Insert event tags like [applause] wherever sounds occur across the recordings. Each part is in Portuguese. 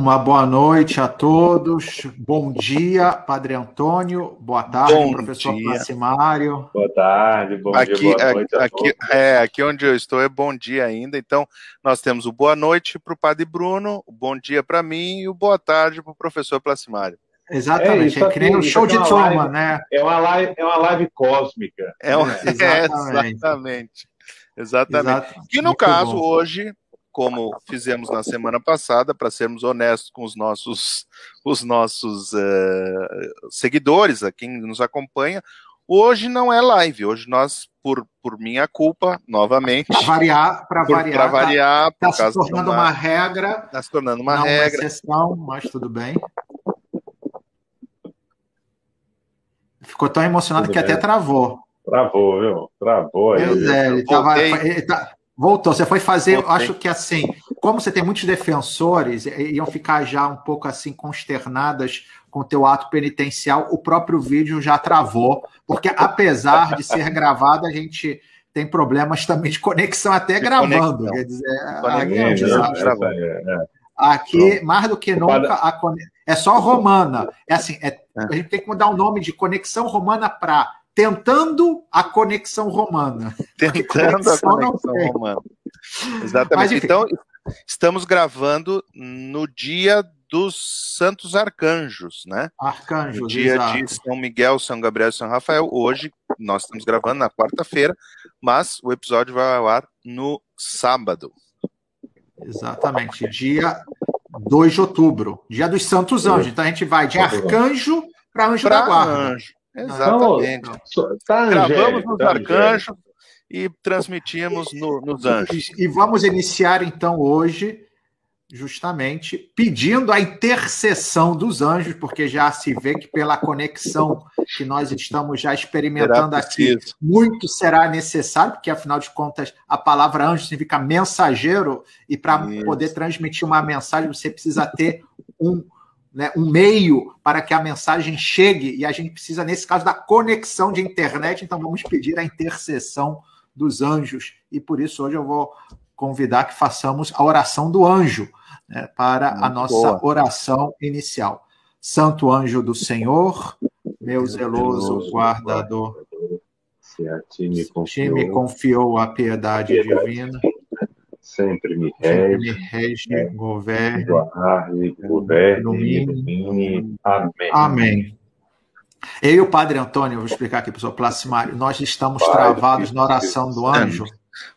Uma boa noite a todos. Bom dia, Padre Antônio. Boa tarde, bom professor Placimário. Boa tarde, bom aqui, dia, boa noite. Aqui, é, aqui onde eu estou é bom dia ainda. Então, nós temos o boa noite para o Padre Bruno, o bom dia para mim e o boa tarde para o professor Placimário. Exatamente, é, é que nem um show de Truman, né? É uma live, é uma live cósmica. É, [laughs] uma, é exatamente. exatamente. Exatamente. E no Muito caso, bom. hoje, como fizemos na semana passada, para sermos honestos com os nossos, os nossos uh, seguidores, a quem nos acompanha. Hoje não é live, hoje nós, por, por minha culpa, novamente. Para variar, para variar. Para variar, está tá se tornando uma, uma, regra. Está se tornando uma regra. Uma exceção, mas tudo bem. Ficou tão emocionado tudo que bem. até travou. Travou, viu? Travou aí. Pois é, ele, tava, ele tá, Voltou. Você foi fazer, eu acho que assim, como você tem muitos defensores, iam ficar já um pouco assim consternadas com o teu ato penitencial, o próprio vídeo já travou, porque apesar de ser [laughs] gravado, a gente tem problemas também de conexão até de gravando. Conexão. Quer dizer, aqui é um desastre. É, é. Aqui, mais do que nunca, a, é só romana. É assim, é, a gente tem que mudar o nome de conexão romana para tentando a conexão romana. [laughs] Tentando a conexão romana. Exatamente. Mas, então, estamos gravando no dia dos Santos Arcanjos, né? Arcanjos, no dia exato. de São Miguel, São Gabriel e São Rafael. Hoje nós estamos gravando na quarta-feira, mas o episódio vai ao ar no sábado. Exatamente, dia 2 de outubro, dia dos Santos Anjos. Então a gente vai de arcanjo para anjo pra da guarda. Anjo. Exatamente. Então, tá Gravamos nos tá arcanjos e transmitimos no, nos anjos. E vamos iniciar então hoje, justamente pedindo a intercessão dos anjos, porque já se vê que pela conexão que nós estamos já experimentando aqui, muito será necessário, porque afinal de contas a palavra anjo significa mensageiro, e para poder transmitir uma mensagem você precisa ter um né, um meio para que a mensagem chegue, e a gente precisa, nesse caso, da conexão de internet, então vamos pedir a intercessão dos anjos, e por isso hoje eu vou convidar que façamos a oração do anjo né, para Muito a nossa boa. oração inicial. Santo anjo do Senhor, meu zeloso guardador, se a ti me confiou, a piedade, piedade divina sempre me rege, me rege governe, guarde, governe, ilumine. Amém. Amém. Eu e o Padre Antônio, vou explicar aqui, pessoal, Placimário, nós estamos Pai travados na oração do anjo.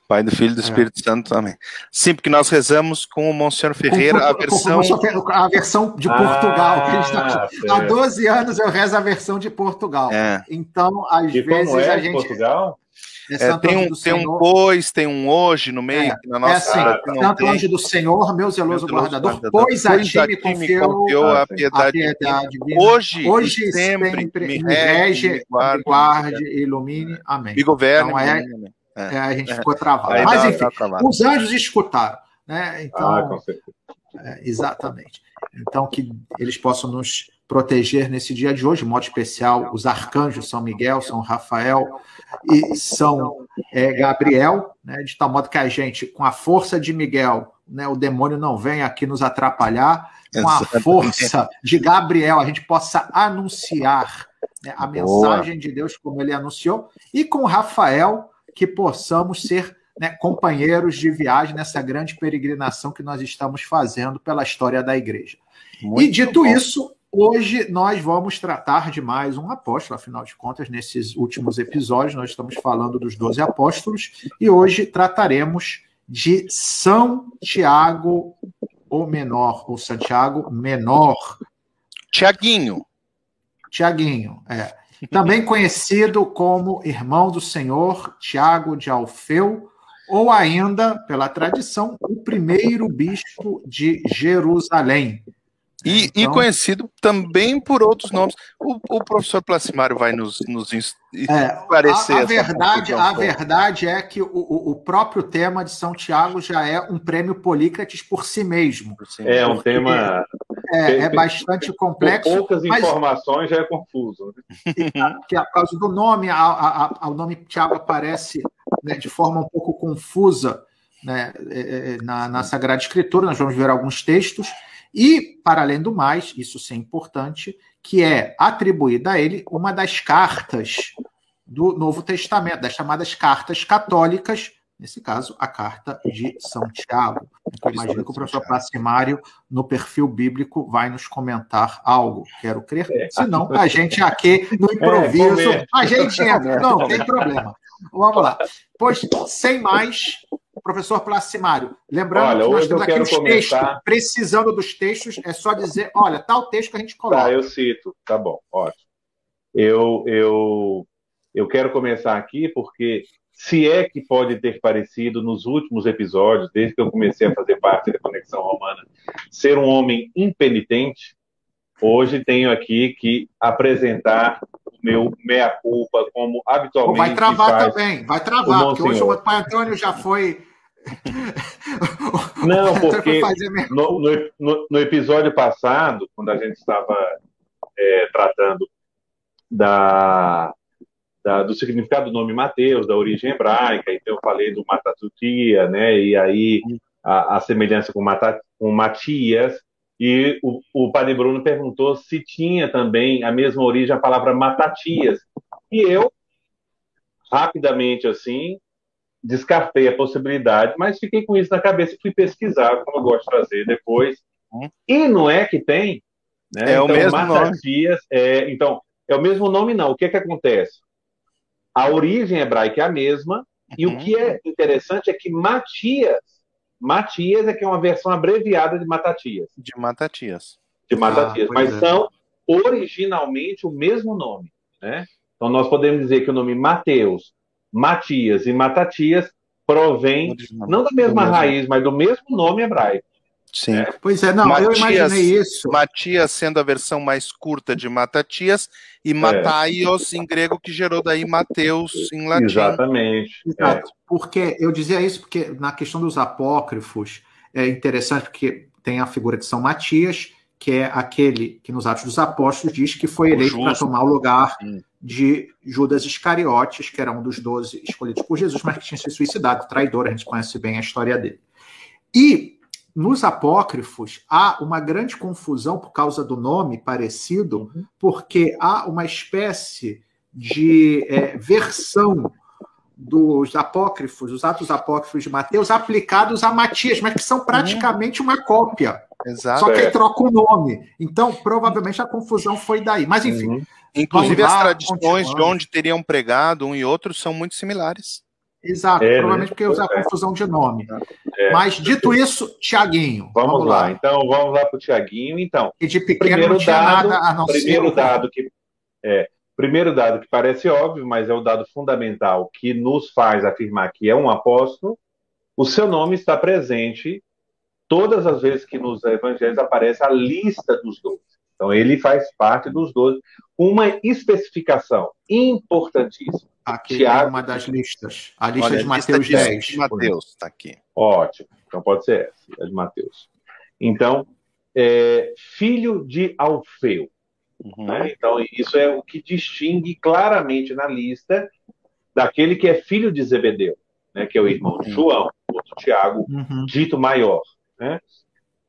Pai do Filho e do é. Espírito é. Santo também. Sim, porque nós rezamos com o Monsenhor Ferreira com, a versão. Com, a versão de Portugal. Ah, tá... Há 12 anos eu rezo a versão de Portugal. É. Então, às e vezes é a gente. Portugal? É, tem, um, tem um pois, tem um hoje no meio. É, na nossa é assim, Santo anjo do Senhor, meu zeloso meu guardador, guardador, pois a ti me confiou a piedade, a piedade hoje, hoje sempre, sempre me rege, me guarde, guarde ilumine. Amém. E governe. Então, é, é, a gente ficou travado. Aí Mas, enfim, tá os anjos escutaram. Né? Então, ah, exatamente. Então, que eles possam nos proteger nesse dia de hoje, de modo especial, os arcanjos São Miguel, São Rafael e São é, Gabriel, né, de tal modo que a gente, com a força de Miguel, né, o demônio não vem aqui nos atrapalhar, com a força de Gabriel, a gente possa anunciar né, a mensagem de Deus como ele anunciou, e com Rafael, que possamos ser né, companheiros de viagem nessa grande peregrinação que nós estamos fazendo pela história da igreja. Muito e dito bom. isso, Hoje nós vamos tratar de mais um apóstolo, afinal de contas, nesses últimos episódios nós estamos falando dos doze apóstolos e hoje trataremos de São Tiago ou menor, ou Santiago menor. Tiaguinho. Tiaguinho, é. Também conhecido como irmão do Senhor, Tiago de Alfeu, ou ainda, pela tradição, o primeiro bispo de Jerusalém. E, então... e, conhecido também por outros nomes. O, o professor Placimário vai nos, nos é, esclarecer. A, a verdade, a verdade é que o, o, próprio tema de São Tiago já é um prêmio Polícrates por si mesmo. É um tema. É, é bastante complexo. Com poucas mas, informações já é confuso. Né? Que por causa do nome, a, a, o nome Tiago aparece né, de forma um pouco confusa né, é, é, na, na Sagrada Escritura. Nós vamos ver alguns textos. E, para além do mais, isso sim é importante, que é atribuída a ele uma das cartas do Novo Testamento, das chamadas cartas católicas, nesse caso, a carta de São Tiago. Então, imagino que o professor Placimário, no perfil bíblico, vai nos comentar algo, quero crer. É. Senão, a gente aqui, no é, improviso, é, a gente entra. [laughs] Não, tem problema. Vamos lá. Pois, sem mais, professor Placimário, lembrando olha, que nós temos aqui os começar... textos, precisando dos textos, é só dizer, olha, tal texto que a gente coloca. Tá, eu cito, tá bom, ótimo. Eu, eu, eu quero começar aqui porque se é que pode ter parecido nos últimos episódios, desde que eu comecei a fazer parte da Conexão Romana, ser um homem impenitente, hoje tenho aqui que apresentar o meu meia-culpa, como habitualmente. Vai travar também, vai travar, porque hoje o pai Antônio já foi. [laughs] Não, porque no, no, no, episódio passado, quando a gente estava é, tratando da, da, do significado do nome Mateus, da origem hebraica, então eu falei do Matatutia, né, e aí a, a semelhança com, Mata, com Matias, e o, o Padre Bruno perguntou se tinha também a mesma origem a palavra Matatias, e eu, rapidamente assim, descartei a possibilidade, mas fiquei com isso na cabeça e fui pesquisar, como eu gosto de fazer depois, e não é que tem, né? É então, o mesmo Matatias, nome. É, então, é o mesmo nome não, o que é que acontece? A origem hebraica é a mesma, uhum. e o uhum. que é interessante é que Matias, Matias é que é uma versão abreviada de Matatias. De Matatias. De Matatias, ah, mas é. são originalmente o mesmo nome, né? Então nós podemos dizer que o nome Mateus, Matias e Matatias provém não da mesma raiz, mas do mesmo nome hebraico. Sim. É. Pois é, não, Matias, eu imaginei isso. Matias sendo a versão mais curta de Matatias e é. Mataios em grego, que gerou daí Mateus em latim. Exatamente. Exato. É. Porque eu dizia isso porque na questão dos apócrifos é interessante porque tem a figura de São Matias, que é aquele que nos Atos dos Apóstolos diz que foi eleito para tomar o lugar de Judas Iscariotes, que era um dos doze escolhidos por Jesus, mas que tinha se suicidado, traidor, a gente conhece bem a história dele. E nos apócrifos, há uma grande confusão por causa do nome parecido, uhum. porque há uma espécie de é, versão dos apócrifos, os atos apócrifos de Mateus, aplicados a Matias, mas que são praticamente uma cópia. Exato. Só que aí troca o nome. Então, provavelmente a confusão foi daí. Mas, enfim. Uhum. Inclusive, as tradições de onde teriam pregado um e outro são muito similares. Exato, é, né? provavelmente né? porque usa a confusão de nome. É. Mas dito isso, Tiaguinho. Vamos, vamos lá. lá. então vamos lá para o Tiaguinho. Então, e de pequeno primeiro não tinha dado, nada a não primeiro ser dado que é, primeiro dado que parece óbvio, mas é o dado fundamental que nos faz afirmar que é um apóstolo. O seu nome está presente todas as vezes que nos evangelhos aparece a lista dos doze. Então ele faz parte dos doze, uma especificação importantíssima Aqui Tiago, é uma das listas. A lista Olha, de Mateus lista 10. De Mateus, está aqui. Ótimo. Então pode ser essa, a de Mateus. Então, é, filho de Alfeu. Uhum. Né? Então, isso é o que distingue claramente na lista daquele que é filho de Zebedeu, né? que é o irmão de uhum. João, outro Tiago, uhum. dito maior. Né?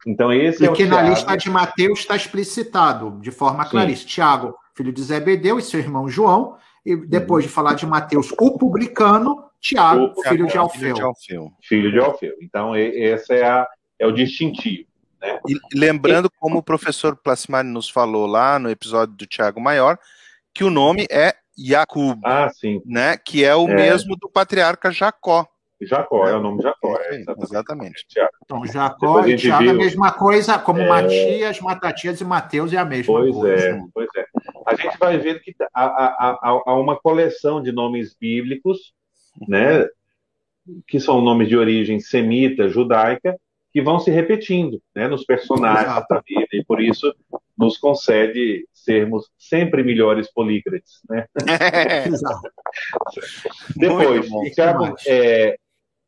Então, esse e é o que Tiago... na lista de Mateus está explicitado de forma claríssima. Tiago, filho de Zebedeu, e seu irmão João, e depois de falar de Mateus, o publicano, Tiago, o filho, de Alfeu. filho de Alfeu. Filho de Alfeu. Então, esse é, a, é o distintivo. Né? E lembrando, como o professor Plasmani nos falou lá no episódio do Tiago Maior, que o nome é Jacob, ah, sim. né? que é o é. mesmo do patriarca Jacó. Jacó, é, é o nome Jacó. É, exatamente. exatamente. Então, Jacó e Tiago é a mesma coisa, como é... Matias, Matatias e Mateus é a mesma pois coisa. É, pois é. A gente vai vendo que há, há, há uma coleção de nomes bíblicos, né, que são nomes de origem semita, judaica, que vão se repetindo né, nos personagens Exato. da vida, e por isso nos concede sermos sempre melhores polícrates. Né? [laughs] Exato. Depois, Tiago, é,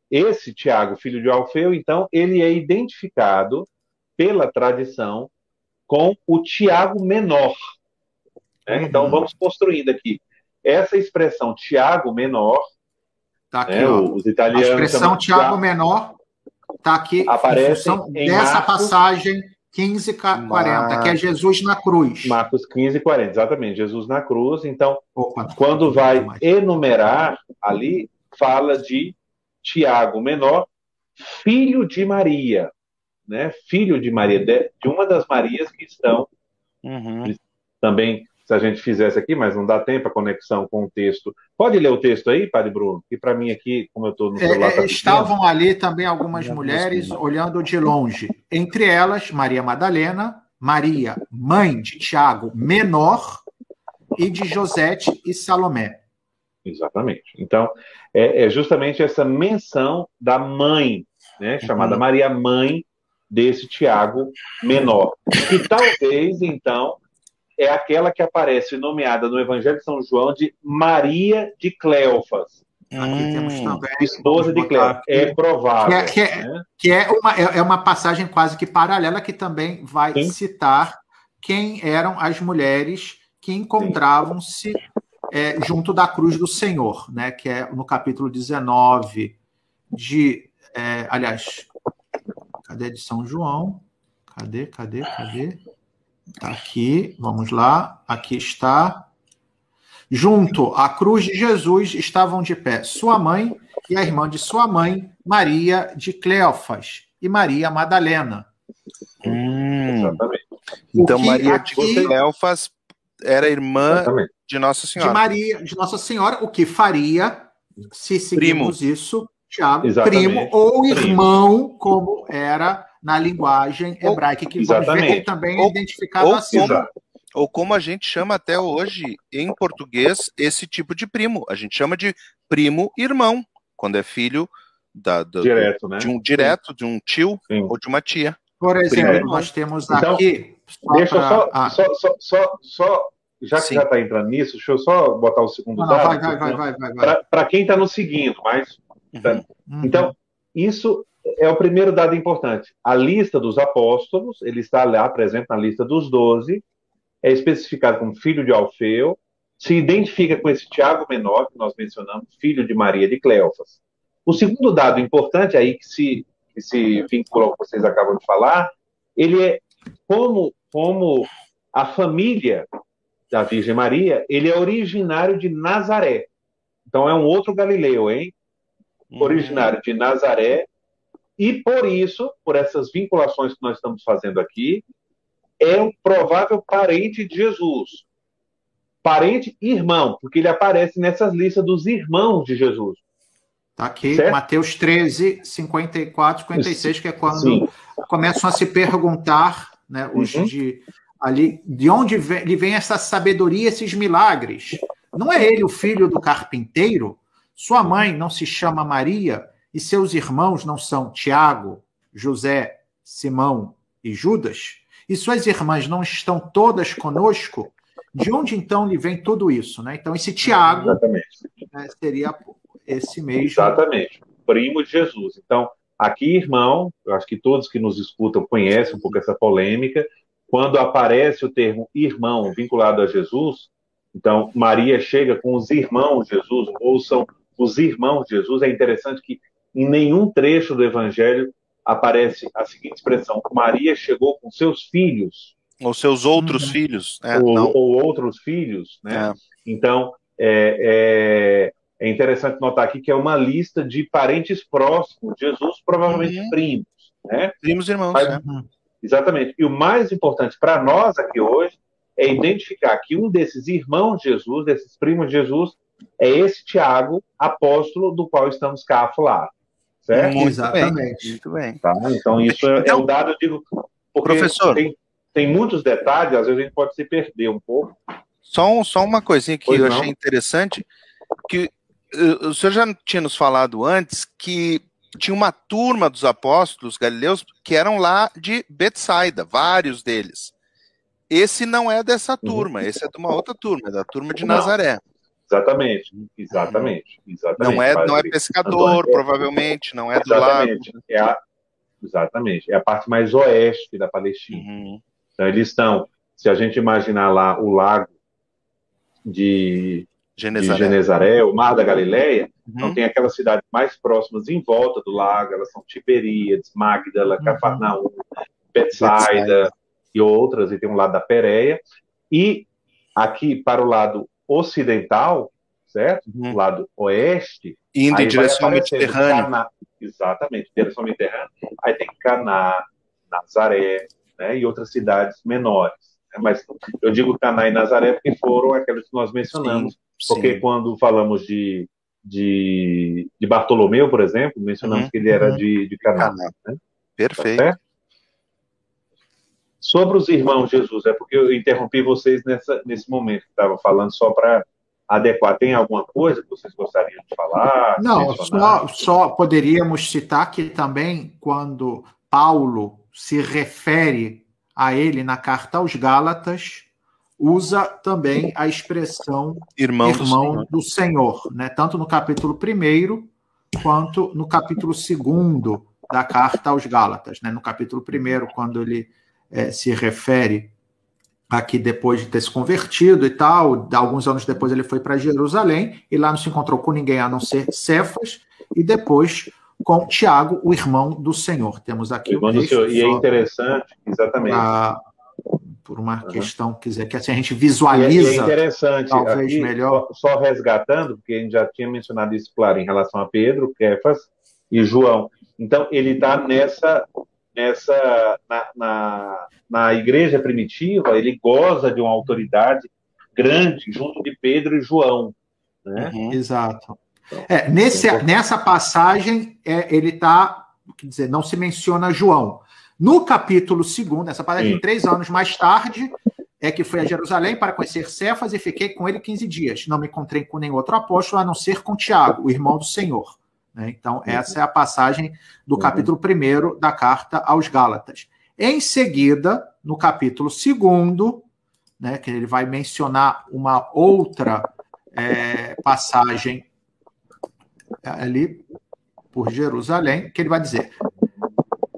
esse Tiago, filho de Alfeu, então, ele é identificado pela tradição com o Tiago menor. Né? Uhum. Então, vamos construindo aqui. Essa expressão Tiago menor. Tá aqui, né? Os italianos. A expressão Tiago menor está aqui aparece em dessa Marcos, passagem 15, 40, que é Jesus na cruz. Marcos 15, 40, exatamente, Jesus na cruz. Então, Opa, quando vai enumerar ali, fala de Tiago menor, filho de Maria, né? Filho de Maria, de, uma das Marias que estão uhum. também se a gente fizesse aqui, mas não dá tempo a conexão com o texto. Pode ler o texto aí, Padre Bruno? Que para mim aqui, como eu estou no celular... É, tá estavam ali também algumas mulheres olhando de longe. Entre elas, Maria Madalena, Maria, mãe de Tiago, menor, e de Josete e Salomé. Exatamente. Então, é, é justamente essa menção da mãe, né, chamada uhum. Maria Mãe desse Tiago menor. Que talvez, então, é aquela que aparece nomeada no Evangelho de São João de Maria de Cleofas. Aqui hum, temos também. Esposa de Cleofas. É provável. Que é, que, é, né? que é, uma, é, é uma passagem quase que paralela que também vai Sim. citar quem eram as mulheres que encontravam-se é, junto da cruz do Senhor, né? Que é no capítulo 19 de. É, aliás, cadê de São João? Cadê, cadê, cadê? Tá aqui, vamos lá. Aqui está. Junto à cruz de Jesus estavam de pé sua mãe e a irmã de sua mãe, Maria de Cleofas e Maria Madalena. Hum, Exatamente. Então, Maria aqui, de Cleofas era irmã Exatamente. de Nossa Senhora. De Maria, de Nossa Senhora, o que faria, se seguirmos primo. isso, Tiago, primo ou primo. irmão, como era na linguagem hebraica, que vamos ver que também é identificado ou assim. Como, ou como a gente chama até hoje em português esse tipo de primo. A gente chama de primo irmão, quando é filho da, do, direto, né? de um direto, Sim. de um tio Sim. ou de uma tia. Por exemplo, primo. nós temos então, aqui. Deixa eu só, ah. só, só, só, só, já que Sim. já está entrando nisso, deixa eu só botar o segundo não, dado. Vai, vai, vai, vai, vai. Para quem está nos seguindo, mas. Uhum. Uhum. Então, isso é o primeiro dado importante. A lista dos apóstolos, ele está lá presente na lista dos doze, é especificado como filho de Alfeu, se identifica com esse Tiago menor que nós mencionamos, filho de Maria de Cleofas. O segundo dado importante aí que se, que se vincula ao que vocês acabam de falar, ele é como, como a família da Virgem Maria, ele é originário de Nazaré. Então é um outro Galileu, hein? Uhum. Originário de Nazaré, e por isso, por essas vinculações que nós estamos fazendo aqui, é um provável parente de Jesus. Parente irmão, porque ele aparece nessas listas dos irmãos de Jesus. Tá aqui, certo? Mateus 13, 54, 56, que é quando Sim. começam a se perguntar, né, os uhum. de ali, de onde vem, lhe vem essa sabedoria, esses milagres? Não é ele o filho do carpinteiro? Sua mãe não se chama Maria? E seus irmãos não são Tiago, José, Simão e Judas? E suas irmãs não estão todas conosco? De onde então lhe vem tudo isso? Né? Então, esse Tiago né, seria esse mesmo. Exatamente, primo de Jesus. Então, aqui, irmão, eu acho que todos que nos escutam conhecem um pouco essa polêmica. Quando aparece o termo irmão vinculado a Jesus, então Maria chega com os irmãos de Jesus, ou são os irmãos de Jesus. É interessante que em nenhum trecho do Evangelho aparece a seguinte expressão: Maria chegou com seus filhos. Ou seus outros uhum. filhos. Né? Ou, ou, outros filhos. Né? É. Então, é, é, é, interessante notar aqui que é uma lista de parentes próximos. Jesus, provavelmente uhum. primos. Né? Primos irmãos. Mas, né? Exatamente. E o mais importante para nós aqui hoje é identificar que um desses irmãos de Jesus, desses primos de Jesus, é esse Tiago, apóstolo, do qual estamos cá a falar. Certo? Muito Exatamente. Bem, muito bem. Tá? Então, isso é, então, é o dado, digo, professor. Tem, tem muitos detalhes, às vezes a gente pode se perder um pouco. Só, um, só uma coisinha que pois eu não. achei interessante, que uh, o senhor já tinha nos falado antes que tinha uma turma dos apóstolos galileus que eram lá de Betsaida, vários deles. Esse não é dessa uhum. turma, esse é de uma outra turma, é da turma de não. Nazaré. Exatamente, exatamente, exatamente. Não é, não é pescador, é, provavelmente, não é do lago. É a, exatamente, é a parte mais oeste da Palestina. Uhum. Então eles estão, se a gente imaginar lá o lago de Genezaré, de Genezaré o Mar da Galileia, uhum. então tem aquelas cidades mais próximas em volta do lago, elas são Tiberíades, Magdala, uhum. Cafarnaum, Betsaida e outras, e tem um lado da Pérea. E aqui para o lado ocidental, certo? Uhum. O lado oeste. Indo em direção ao Mediterrâneo. Cana... Exatamente, direção ao Mediterrâneo. Aí tem Caná, Nazaré, né, e outras cidades menores. Né? Mas eu digo Caná e Nazaré porque foram aquelas que nós mencionamos. Sim, porque sim. quando falamos de, de, de, Bartolomeu, por exemplo, mencionamos uhum, que ele era uhum. de, de Caná. Caná. Né? Perfeito. Tá Sobre os irmãos Jesus, é porque eu interrompi vocês nessa, nesse momento que estava falando só para adequar. Tem alguma coisa que vocês gostariam de falar? Não, só, só poderíamos citar que também quando Paulo se refere a ele na carta aos Gálatas, usa também a expressão irmão, irmão do, Senhor. do, Senhor. né? tanto no capítulo 1 quanto no capítulo 2 da carta aos Gálatas. Né? No capítulo 1, quando ele é, se refere aqui depois de ter se convertido e tal, alguns anos depois ele foi para Jerusalém e lá não se encontrou com ninguém a não ser Cefas, e depois com Tiago, o irmão do Senhor. Temos aqui irmão o texto, Senhor. E é interessante, exatamente. Pra, por uma uhum. questão, quiser que assim a gente visualiza. E é interessante, talvez aqui, melhor. Só, só, resgatando, porque a gente já tinha mencionado isso, claro, em relação a Pedro, Kefas e João. Então, ele está nessa, nessa na, na, na igreja primitiva, ele goza de uma autoridade grande junto de Pedro e João. Né? Uhum. Exato. É, nesse, nessa passagem, é, ele está, quer dizer, não se menciona João. No capítulo 2, essa passagem, Sim. três anos mais tarde, é que fui a Jerusalém para conhecer Cefas e fiquei com ele 15 dias. Não me encontrei com nenhum outro apóstolo, a não ser com Tiago, o irmão do Senhor. Né? Então, essa é a passagem do uhum. capítulo 1 da carta aos Gálatas. Em seguida, no capítulo 2, né, que ele vai mencionar uma outra é, passagem ali por Jerusalém, que ele vai dizer: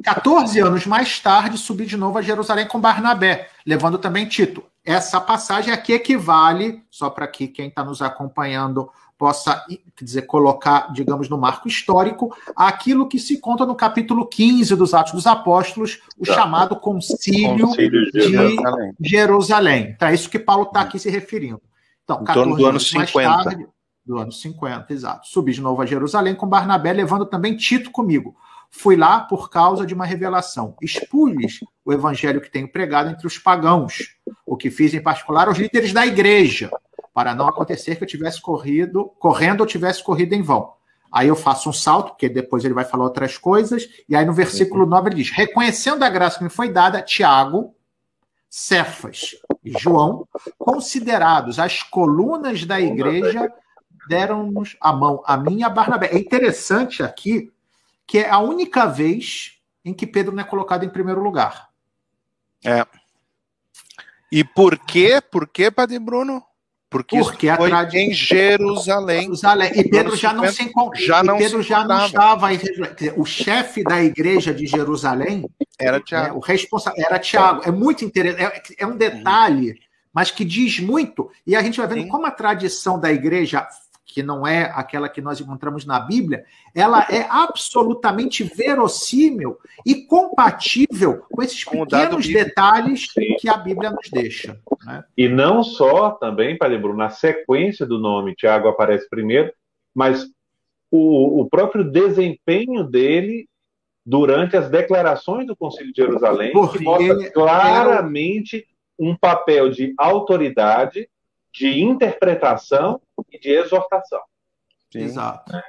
14 anos mais tarde, subi de novo a Jerusalém com Barnabé, levando também Tito. Essa passagem aqui equivale, só para que quem está nos acompanhando possa quer dizer, colocar, digamos, no marco histórico, aquilo que se conta no capítulo 15 dos Atos dos Apóstolos, o tá. chamado Concílio, Concílio de Jerusalém. Jerusalém. Então, é isso que Paulo está aqui se referindo. Então, 14 do ano 50. Tarde, do ano 50, exato. Subi de novo a Jerusalém com Barnabé, levando também Tito comigo. Fui lá por causa de uma revelação. Expus o evangelho que tenho pregado entre os pagãos, o que fiz em particular aos líderes da igreja para não acontecer que eu tivesse corrido, correndo ou tivesse corrido em vão. Aí eu faço um salto, porque depois ele vai falar outras coisas, e aí no versículo 9 ele diz: Reconhecendo a graça que me foi dada, Tiago, Cefas e João, considerados as colunas da igreja, deram-nos a mão, a mim e a Barnabé. É interessante aqui que é a única vez em que Pedro não é colocado em primeiro lugar. É. E por quê? Por quê, Padre Bruno? Porque, Porque foi trad... em Jerusalém. Jerusalém. E Pedro já não se encontrava. Já não Pedro já não estava em O chefe da igreja de Jerusalém era Tiago. Né, o responsável era Tiago. É muito interessante. É, é um detalhe, mas que diz muito. E a gente vai vendo Sim. como a tradição da igreja que não é aquela que nós encontramos na Bíblia, ela é absolutamente verossímil e compatível com esses pequenos detalhes Sim. que a Bíblia nos deixa. Né? E não só também, Padre Bruno, na sequência do nome, Tiago aparece primeiro, mas o, o próprio desempenho dele durante as declarações do Concílio de Jerusalém, Porque que mostra claramente um papel de autoridade de interpretação e de exortação. Sim. Exato. É.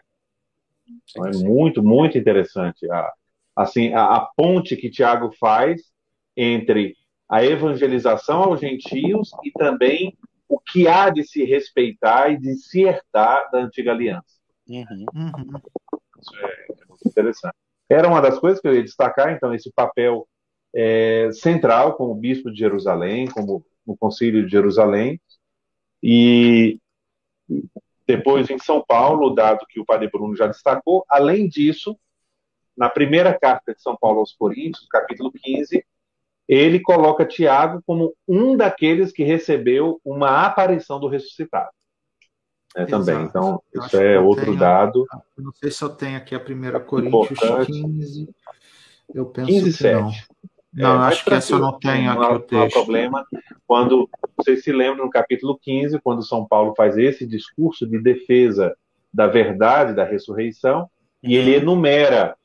Então, é muito, muito interessante a, assim, a, a ponte que Tiago faz entre a evangelização aos gentios e também o que há de se respeitar e de se herdar da antiga aliança. Uhum. Uhum. Isso é, é, muito interessante. Era uma das coisas que eu ia destacar, então, esse papel é, central como bispo de Jerusalém, como no concílio de Jerusalém, e depois em São Paulo, dado que o Padre Bruno já destacou, além disso, na primeira carta de São Paulo aos Coríntios, capítulo 15, ele coloca Tiago como um daqueles que recebeu uma aparição do ressuscitado. É, também. Então, eu isso é outro tenho, dado. Não sei se eu tenho aqui a primeira Coríntios Importante. 15. Eu penso 15, que 7. não. Não, é, acho que essa eu não tenho aqui não, o texto. Não há problema. Quando, vocês se lembram, no capítulo 15, quando São Paulo faz esse discurso de defesa da verdade da ressurreição, e ele uhum. enumera.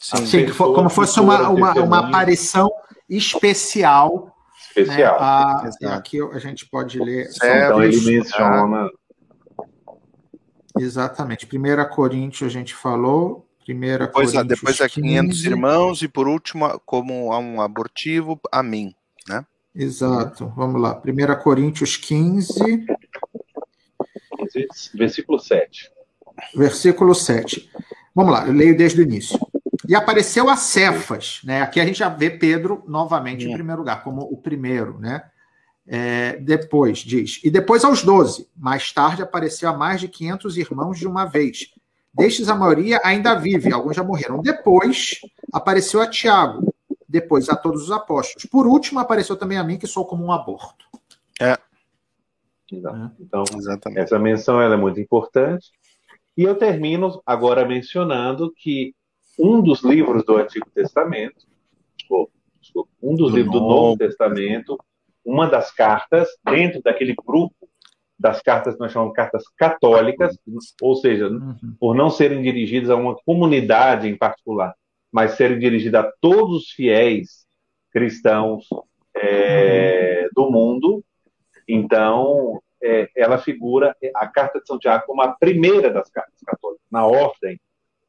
Sim, Sim como fosse uma, uma, uma aparição especial. Especial. Né, a, aqui a gente pode ler. Então ele menciona. Exatamente. 1 Coríntios a gente falou. Primeira depois, Coríntios depois a 500 irmãos e por último, como um abortivo, a mim. Né? Exato. Vamos lá. 1 Coríntios 15. Versículo 7. Versículo 7. Vamos lá, eu leio desde o início. E apareceu a Cefas, né? Aqui a gente já vê Pedro novamente em primeiro lugar, como o primeiro, né? É, depois, diz, e depois aos doze. Mais tarde apareceu a mais de 500 irmãos de uma vez. Destes, a maioria ainda vive, alguns já morreram. Depois apareceu a Tiago, depois a todos os apóstolos. Por último, apareceu também a mim, que sou como um aborto. É. Então, Exatamente. essa menção ela é muito importante. E eu termino agora mencionando que um dos livros do Antigo Testamento, um dos do livros do Novo Testamento, uma das cartas, dentro daquele grupo das cartas que nós chamamos de cartas católicas, ou seja, uhum. por não serem dirigidas a uma comunidade em particular, mas serem dirigidas a todos os fiéis cristãos é, uhum. do mundo. Então, é, ela figura a carta de São Tiago como a primeira das cartas católicas, na ordem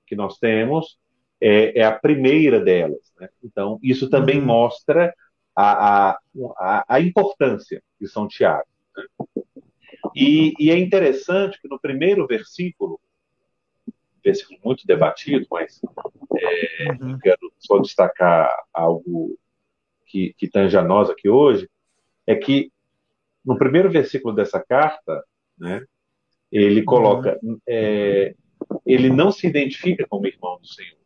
que nós temos, é, é a primeira delas. Né? Então, isso também uhum. mostra a, a, a importância de São Tiago. Né? E, e, é interessante que no primeiro versículo, versículo muito debatido, mas é, uhum. quero só destacar algo que, que tange a nós aqui hoje, é que no primeiro versículo dessa carta, né, ele coloca, uhum. é, ele não se identifica como irmão do Senhor.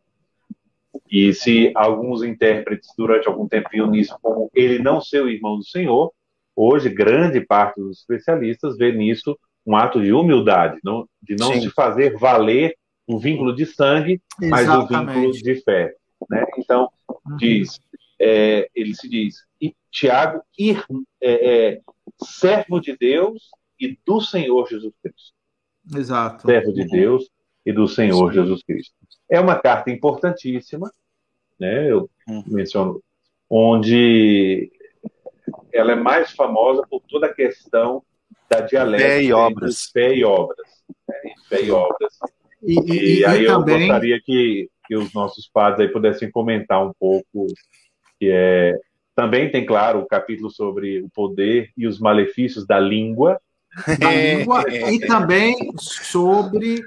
E se alguns intérpretes durante algum tempo viam nisso como ele não ser o irmão do Senhor, hoje grande parte dos especialistas vê nisso um ato de humildade, não, de não Sim. se fazer valer o vínculo de sangue, mas o vínculo de fé. Né? Então, uhum. diz, é, ele se diz, Tiago, ir, é, é, servo de Deus e do Senhor Jesus Cristo. Exato. Servo de Deus e do Senhor Sim. Jesus Cristo. É uma carta importantíssima, né? Eu hum. menciono, onde ela é mais famosa por toda a questão da dialética fé e obras, fé e obras, né? fé e obras. E, e, e aí e eu também... gostaria que, que os nossos padres aí pudessem comentar um pouco que é também tem claro o capítulo sobre o poder e os malefícios da língua, [laughs] da língua e também sobre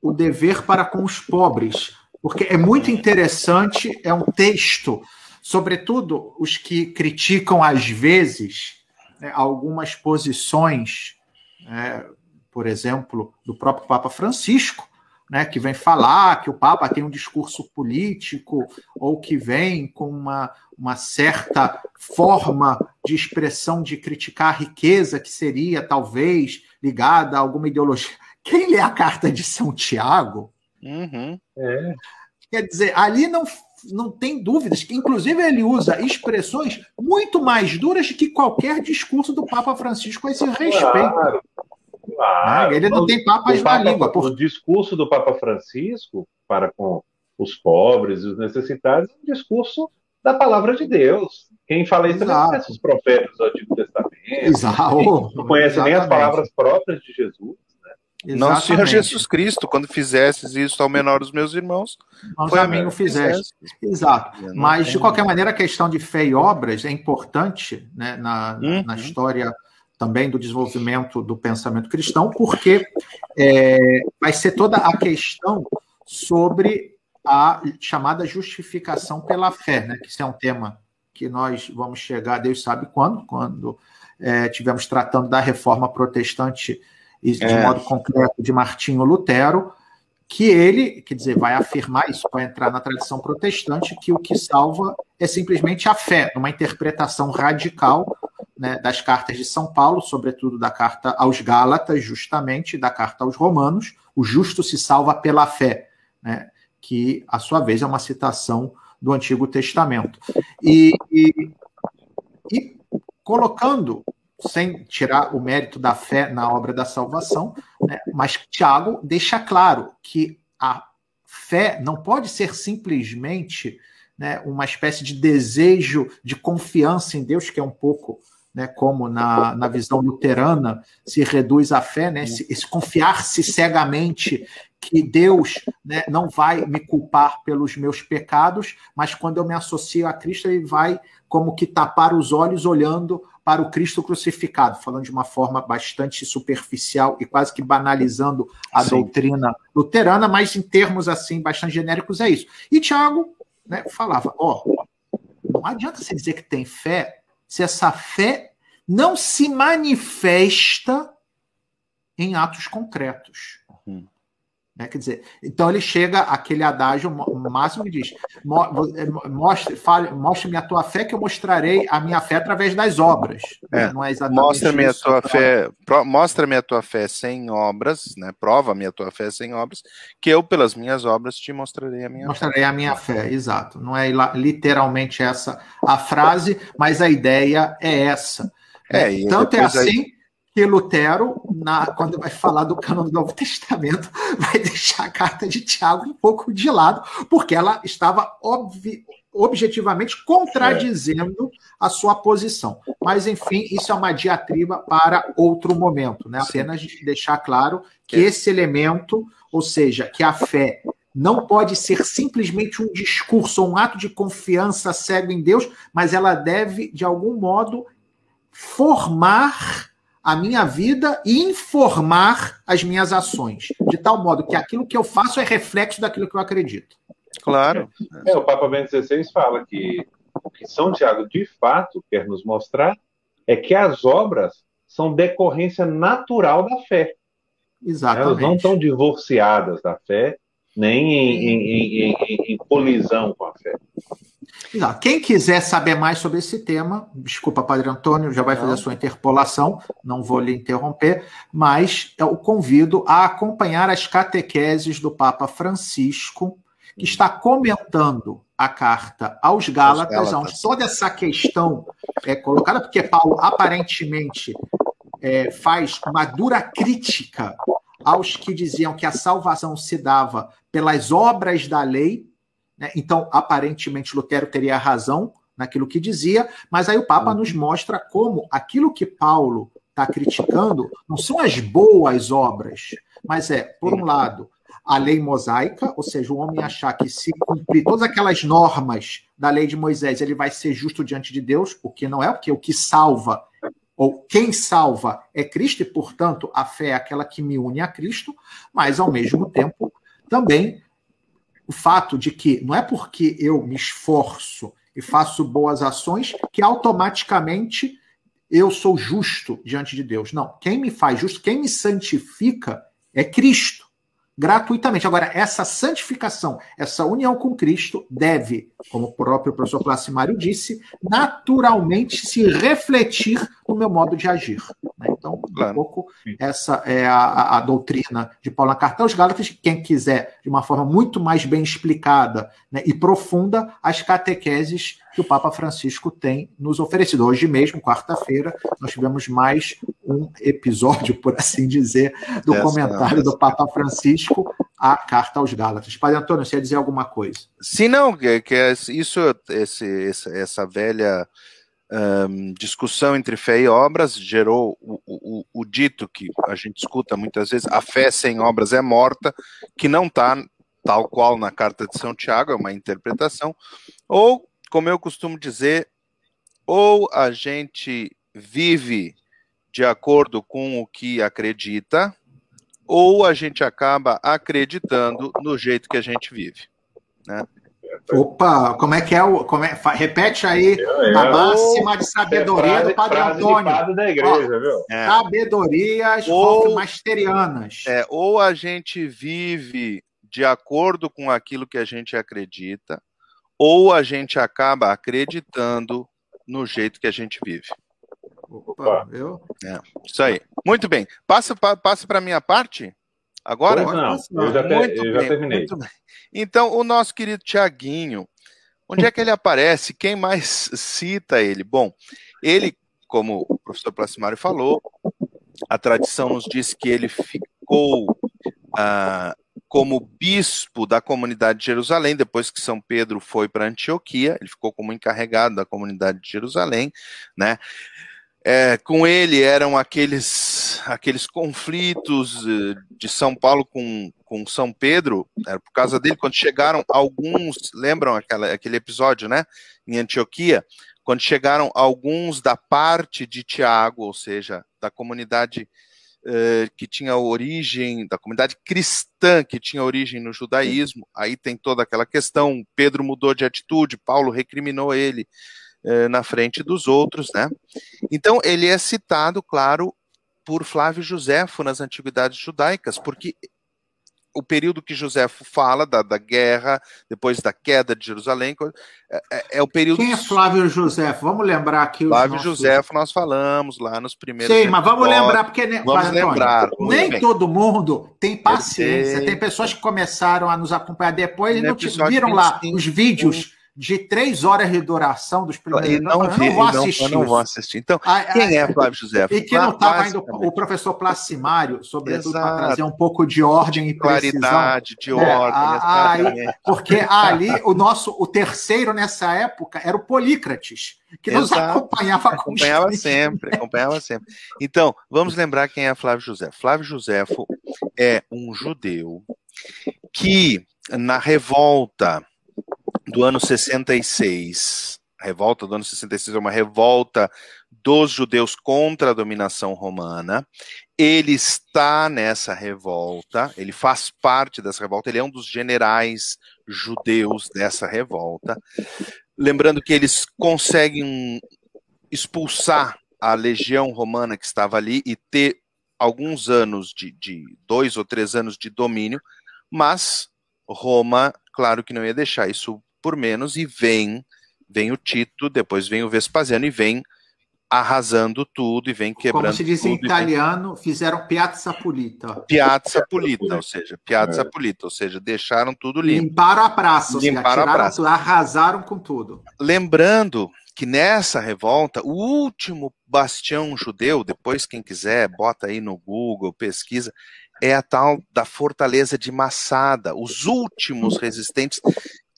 o dever para com os pobres, porque é muito interessante, é um texto, sobretudo os que criticam às vezes né, algumas posições, né, por exemplo, do próprio Papa Francisco, né, que vem falar que o Papa tem um discurso político ou que vem com uma, uma certa forma de expressão de criticar a riqueza que seria talvez ligada a alguma ideologia. Quem lê a carta de São Tiago, uhum. é. quer dizer, ali não, não tem dúvidas que, inclusive, ele usa expressões muito mais duras que qualquer discurso do Papa Francisco a esse respeito. Claro, claro. Né? Ele não tem papas na língua. Por... O discurso do Papa Francisco para com os pobres e os necessitados é um discurso da palavra de Deus. Quem fala isso Exato. não conhece os profetas do Antigo Testamento. Exato. Não conhece Exatamente. nem as palavras próprias de Jesus. Não Senhor Jesus Cristo, quando fizesses isso ao menor dos meus irmãos, não foi a mim não fizeste. Exato. Mas, de qualquer maneira, a questão de fé e obras é importante né, na, uhum. na história também do desenvolvimento do pensamento cristão, porque é, vai ser toda a questão sobre a chamada justificação pela fé, né, que isso é um tema que nós vamos chegar, Deus sabe quando, quando é, tivemos tratando da reforma protestante e de é. modo concreto de Martinho Lutero, que ele, quer dizer, vai afirmar isso, vai entrar na tradição protestante, que o que salva é simplesmente a fé, numa interpretação radical né, das cartas de São Paulo, sobretudo da carta aos Gálatas, justamente, da carta aos Romanos, o justo se salva pela fé, né, que, a sua vez, é uma citação do Antigo Testamento. E, e, e colocando, sem tirar o mérito da fé na obra da salvação, né, mas Tiago deixa claro que a fé não pode ser simplesmente né, uma espécie de desejo de confiança em Deus, que é um pouco né, como na, na visão luterana se reduz a fé, né, esse, esse confiar-se cegamente que Deus né, não vai me culpar pelos meus pecados, mas quando eu me associo a Cristo, ele vai como que tapar os olhos olhando para o Cristo crucificado, falando de uma forma bastante superficial e quase que banalizando a Sim. doutrina luterana, mas em termos assim bastante genéricos é isso. E Tiago né, falava: ó, oh, não adianta você dizer que tem fé se essa fé não se manifesta em atos concretos. Né? Quer dizer, então ele chega àquele adágio máximo e diz: é, mostre, fale, mostre-me a tua fé, que eu mostrarei a minha fé através das obras. É, não é mostra-me a tua fé, mostra-me a tua fé sem obras, né? Prova-me a tua fé sem obras, que eu, pelas minhas obras, te mostrarei a minha mostrarei fé. a minha fé, exato. Não é literalmente essa a frase, mas a ideia é essa. É, Tanto é assim. Aí que Lutero, na, quando vai falar do cânon do Novo Testamento, [laughs] vai deixar a carta de Tiago um pouco de lado, porque ela estava obvi, objetivamente contradizendo a sua posição. Mas, enfim, isso é uma diatriba para outro momento, né? Apenas deixar claro que esse elemento, ou seja, que a fé não pode ser simplesmente um discurso, um ato de confiança cego em Deus, mas ela deve, de algum modo, formar a minha vida e informar as minhas ações, de tal modo que aquilo que eu faço é reflexo daquilo que eu acredito. Claro. É, o Papa Bento XVI fala que o que São Tiago de fato quer nos mostrar é que as obras são decorrência natural da fé. Exatamente. Elas não estão divorciadas da fé, nem em, em, em, em colisão com a fé. Quem quiser saber mais sobre esse tema, desculpa, Padre Antônio, já vai fazer a sua interpolação, não vou lhe interromper, mas eu convido a acompanhar as catequeses do Papa Francisco, que está comentando a carta aos Gálatas, onde toda essa questão é colocada, porque Paulo aparentemente é, faz uma dura crítica aos que diziam que a salvação se dava pelas obras da lei né? Então, aparentemente, Lutero teria razão naquilo que dizia, mas aí o Papa uhum. nos mostra como aquilo que Paulo está criticando não são as boas obras, mas é, por um lado, a lei mosaica, ou seja, o homem achar que se cumprir todas aquelas normas da lei de Moisés, ele vai ser justo diante de Deus, o que não é, porque o que salva, ou quem salva é Cristo, e, portanto, a fé é aquela que me une a Cristo, mas, ao mesmo tempo, também o fato de que não é porque eu me esforço e faço boas ações que automaticamente eu sou justo diante de Deus. Não, quem me faz justo, quem me santifica é Cristo gratuitamente. Agora, essa santificação, essa união com Cristo deve, como o próprio professor Placimário disse, naturalmente se refletir no meu modo de agir. Né? Então, claro. um pouco essa é a, a, doutrina de Paulo na Carta aos Gálatas. Quem quiser, de uma forma muito mais bem explicada né, e profunda, as catequeses que o Papa Francisco tem nos oferecido. Hoje mesmo, quarta-feira, nós tivemos mais um episódio, por assim dizer, do Essa, comentário do Papa Francisco à carta aos Gálatas. Padre Antônio, você ia dizer alguma coisa? Sim, não, que, que é isso, esse, essa velha um, discussão entre fé e obras gerou o, o, o, dito que a gente escuta muitas vezes: a fé sem obras é morta, que não está tal qual na carta de São Tiago, é uma interpretação, ou como eu costumo dizer, ou a gente vive de acordo com o que acredita, ou a gente acaba acreditando no jeito que a gente vive. Né? Opa, como é que é o. Como é, repete aí é, a máxima de sabedoria frase, do Padre Antônio. Da igreja, Ó, viu? É. Sabedorias ou, masterianas. É, ou a gente vive de acordo com aquilo que a gente acredita, ou a gente acaba acreditando no jeito que a gente vive. Opa, viu? É, isso aí. Muito bem. Passa, passa para a minha parte agora? Pois não, eu já, te, eu já terminei. Então, o nosso querido Tiaguinho, Onde é que ele aparece? Quem mais cita ele? Bom, ele, como o professor Placimário falou, a tradição nos diz que ele ficou ah, como bispo da comunidade de Jerusalém, depois que São Pedro foi para Antioquia, ele ficou como encarregado da comunidade de Jerusalém, né? É, com ele eram aqueles, aqueles conflitos eh, de São Paulo com, com São Pedro, era por causa dele, quando chegaram alguns, lembram aquela, aquele episódio, né, em Antioquia, quando chegaram alguns da parte de Tiago, ou seja, da comunidade que tinha origem, da comunidade cristã que tinha origem no judaísmo, aí tem toda aquela questão, Pedro mudou de atitude, Paulo recriminou ele eh, na frente dos outros, né? Então ele é citado, claro, por Flávio Josefo nas antiguidades judaicas, porque o período que José fala da, da guerra, depois da queda de Jerusalém, é, é, é o período. Quem é Flávio José? Vamos lembrar aqui. Flávio nossos... José, nós falamos lá nos primeiros. Sim, mas vamos lembrar, porque vamos lembrar, nem bem. todo mundo tem paciência. Tem... tem pessoas que começaram a nos acompanhar depois e não viram lá os vídeos de três horas de duração dos primeiros. Não, não, não vou assistir. Não, não vou assistir. Então, ah, quem é Flávio José? E que não estava indo o professor Placimário, sobretudo para trazer um pouco de ordem e Claridade, de é, ordem. aí, porque ali o nosso, o terceiro nessa época era o Polícrates, que Exato. nos acompanhava Acompanhava sempre, acompanhava sempre. Então, vamos lembrar quem é Flávio José. Flávio Josefo é um judeu que, na revolta do ano 66. A revolta do ano 66 é uma revolta dos judeus contra a dominação romana. Ele está nessa revolta, ele faz parte dessa revolta, ele é um dos generais judeus dessa revolta. Lembrando que eles conseguem expulsar a legião romana que estava ali e ter alguns anos de, de dois ou três anos de domínio, mas Roma, claro que não ia deixar isso por menos e vem vem o Tito, depois vem o Vespasiano e vem arrasando tudo e vem quebrando Como se diz em italiano, vem... fizeram piazza pulita. Piazza pulita, ou seja, piazza é. pulita, ou seja, deixaram tudo limpo. Limparam a praça, limparam a praça. Arrasaram com tudo. Lembrando que nessa revolta, o último bastião judeu, depois quem quiser, bota aí no Google, pesquisa, é a tal da fortaleza de Massada, os últimos resistentes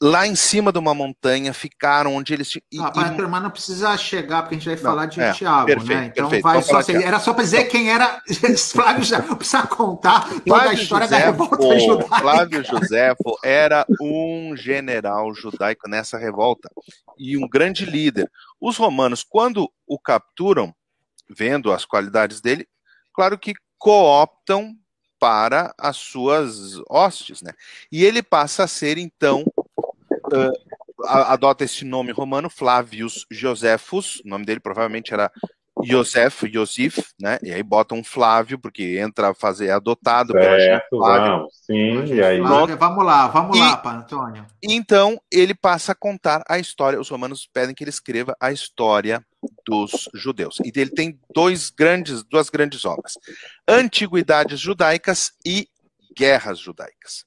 lá em cima de uma montanha, ficaram onde eles. E, ah, mas, e... mas não precisa chegar, porque a gente vai não, falar de é, Tiago, perfeito, né? Então perfeito. vai só ser, Era só para dizer quem era [laughs] Flávio José. Não precisa contar toda Flávio a história Josefo, da revolta judaica. Flávio Josefo era um general judaico nessa revolta e um grande líder. Os romanos, quando o capturam, vendo as qualidades dele, claro que cooptam para as suas hostes, né? E ele passa a ser então uh, adota esse nome romano, Flavius Josephus, o nome dele provavelmente era Joseph, Josif, né? E aí bota um Flávio, porque entra a fazer adotado certo, pelo Flávio. sim, e aí... Flávio, vamos lá, vamos e, lá, Antônio. Então, ele passa a contar a história, os romanos pedem que ele escreva a história dos judeus. E ele tem dois grandes, duas grandes obras: Antiguidades Judaicas e Guerras Judaicas.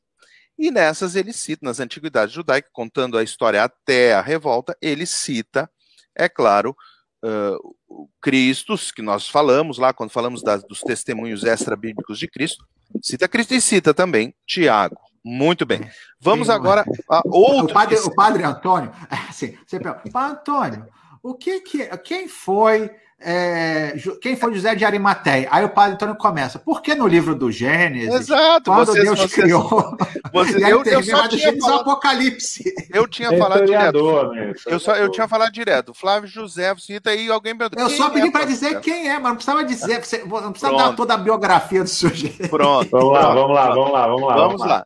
E nessas ele cita, nas antiguidades judaicas, contando a história até a revolta, ele cita, é claro, uh, Cristos, que nós falamos lá, quando falamos das, dos testemunhos extra-bíblicos de Cristo, cita Cristo e cita também Tiago. Muito bem. Vamos agora a outro. O padre, o padre Antônio, assim, você pergunta, Antônio, o que que, quem foi é, quem foi José de Arimateia? Aí o padre Antônio começa. Por que no livro do Gênesis? Exato, quando vocês, Deus vocês, criou. Vocês, eu, eu só tinha falado, Apocalipse. Eu tinha é falado direto. Né? Eu, só, eu tinha falado direto. Flávio José, cita aí alguém perguntou. Eu só pedi é para dizer quem é, mas não precisava dizer, não precisava Pronto. dar toda a biografia do sujeito. Pronto. Vamos lá, vamos lá, vamos lá, vamos lá. Vamos lá.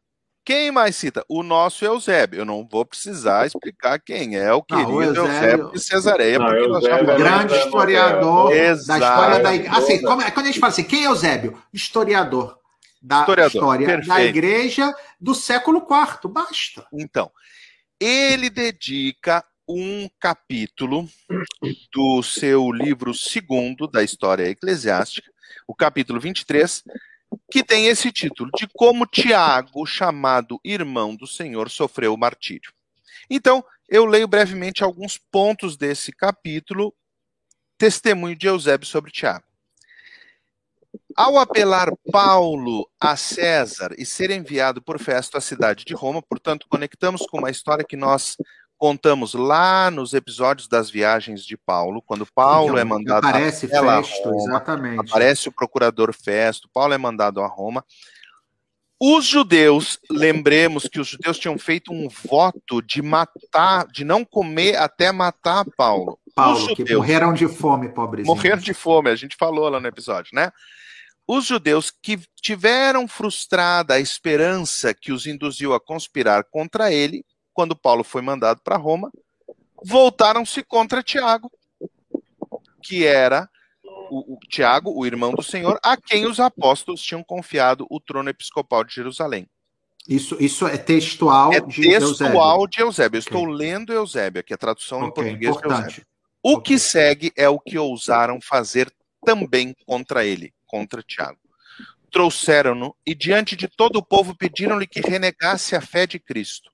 Quem mais cita? O nosso Eusébio. Eu não vou precisar explicar quem é o querido não, o Eusébio, Eusébio de Cesareia, não, porque nós já é grande historiador Exato. da história da igreja. Assim, como, é, quando a gente fala assim, quem é Eusébio? Historiador da historiador, história perfeito. da igreja do século IV. Basta. Então, ele dedica um capítulo do seu livro segundo da história eclesiástica, o capítulo 23, que tem esse título de como Tiago, chamado irmão do Senhor, sofreu o martírio. Então, eu leio brevemente alguns pontos desse capítulo, testemunho de Eusébio sobre Tiago. Ao apelar Paulo a César e ser enviado por Festo à cidade de Roma, portanto, conectamos com uma história que nós contamos lá nos episódios das viagens de Paulo, quando Paulo então, é mandado aparece a Festo, Roma, exatamente. Aparece o procurador Festo, Paulo é mandado a Roma. Os judeus, lembremos que os judeus tinham feito um voto de matar, de não comer até matar Paulo. Paulo, judeus, que morreram de fome, pobres. Morreram de fome, a gente falou lá no episódio, né? Os judeus que tiveram frustrada a esperança que os induziu a conspirar contra ele, quando Paulo foi mandado para Roma, voltaram-se contra Tiago, que era o, o, Tiago, o irmão do Senhor, a quem os apóstolos tinham confiado o trono episcopal de Jerusalém. Isso, isso é textual é de textual Eusébio. de Eusébio. Eu okay. estou lendo Eusébio, aqui a tradução okay, em português importante. de Eusébio. O okay. que segue é o que ousaram fazer também contra ele, contra Tiago. Trouxeram-no e diante de todo o povo pediram-lhe que renegasse a fé de Cristo.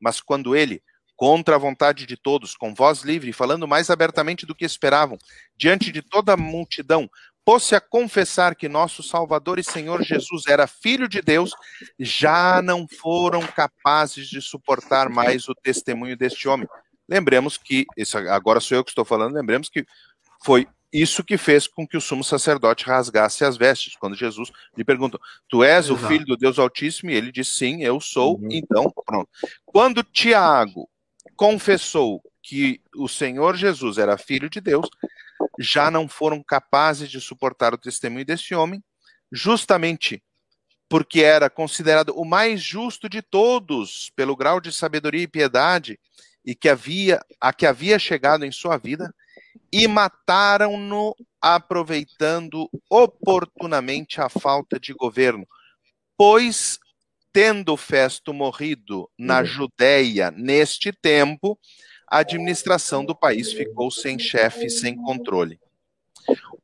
Mas quando ele, contra a vontade de todos, com voz livre, falando mais abertamente do que esperavam, diante de toda a multidão, pôs-se a confessar que nosso Salvador e Senhor Jesus era Filho de Deus, já não foram capazes de suportar mais o testemunho deste homem. Lembremos que, agora sou eu que estou falando, lembremos que foi isso que fez com que o sumo sacerdote rasgasse as vestes. Quando Jesus lhe perguntou: Tu és Exato. o filho do Deus Altíssimo? E ele disse: Sim, eu sou. Uhum. Então, pronto. Quando Tiago confessou que o Senhor Jesus era filho de Deus, já não foram capazes de suportar o testemunho desse homem, justamente porque era considerado o mais justo de todos pelo grau de sabedoria e piedade e que havia a que havia chegado em sua vida e mataram-no aproveitando oportunamente a falta de governo, pois tendo Festo morrido na uhum. Judéia neste tempo, a administração do país ficou sem chefe, sem controle.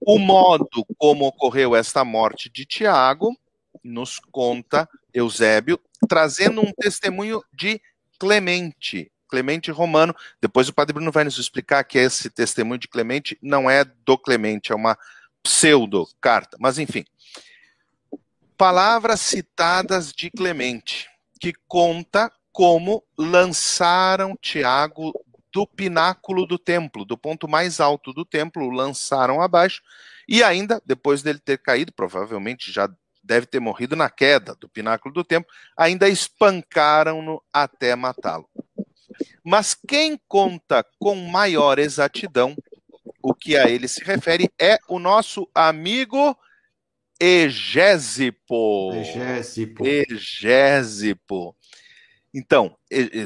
O modo como ocorreu esta morte de Tiago nos conta Eusébio, trazendo um testemunho de Clemente, Clemente Romano. Depois o Padre Bruno vai nos explicar que esse testemunho de Clemente não é do Clemente, é uma pseudo carta. Mas enfim, palavras citadas de Clemente, que conta como lançaram Tiago do pináculo do templo, do ponto mais alto do templo, lançaram abaixo, e ainda, depois dele ter caído, provavelmente já deve ter morrido na queda do pináculo do templo, ainda espancaram-no até matá-lo. Mas quem conta com maior exatidão o que a ele se refere é o nosso amigo Egésipo. Egésipo. Egésipo. Então,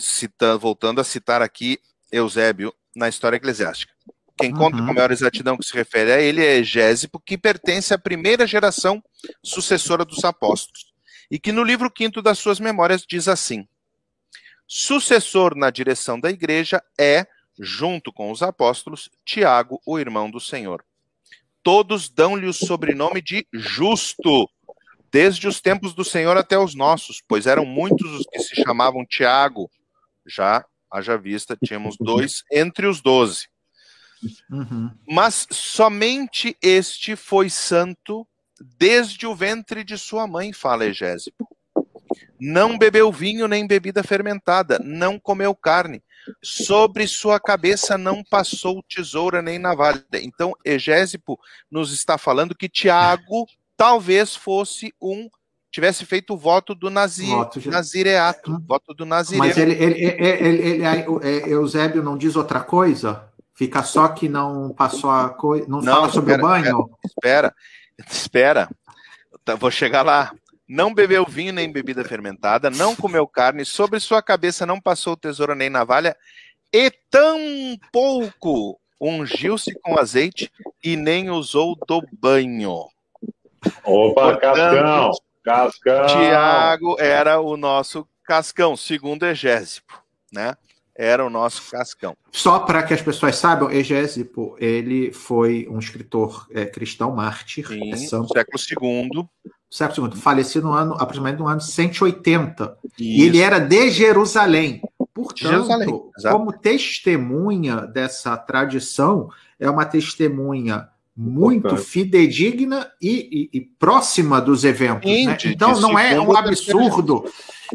citando, voltando a citar aqui Eusébio na história eclesiástica. Quem uhum. conta com maior exatidão que se refere a ele é Egésipo, que pertence à primeira geração sucessora dos apóstolos, e que no livro quinto das suas memórias diz assim: Sucessor na direção da igreja é, junto com os apóstolos, Tiago, o irmão do Senhor todos dão-lhe o sobrenome de Justo, desde os tempos do Senhor até os nossos, pois eram muitos os que se chamavam Tiago. Já, haja vista, tínhamos dois entre os doze. Uhum. Mas somente este foi santo desde o ventre de sua mãe, fala Egésipo. Não bebeu vinho nem bebida fermentada, não comeu carne, sobre sua cabeça não passou tesoura nem navalha. Então, Egésipo nos está falando que Tiago talvez fosse um tivesse feito o voto do Nazir, voto de... Nazireato, hum. voto do Nazireu. Mas ele, ele, ele, ele, é, Eusébio não diz outra coisa? Fica só que não passou a coisa, não, não, fala sobre espera, o banho? Espera, espera, espera. Vou chegar lá. Não bebeu vinho nem bebida fermentada, não comeu carne, sobre sua cabeça não passou tesoura nem navalha, e tampouco ungiu-se com azeite e nem usou do banho. Opa, Portanto, Cascão! Cascão! Tiago era o nosso Cascão, segundo Egésipo, né? Era o nosso Cascão. Só para que as pessoas saibam, Egésipo, ele foi um escritor é, cristão mártir. Sim, é século II século faleceu no ano, aproximadamente no ano 180. Isso. E ele era de Jerusalém. Por portanto, como testemunha dessa tradição, é uma testemunha muito fidedigna e, e, e, próxima dos eventos. Né? Então, não é um absurdo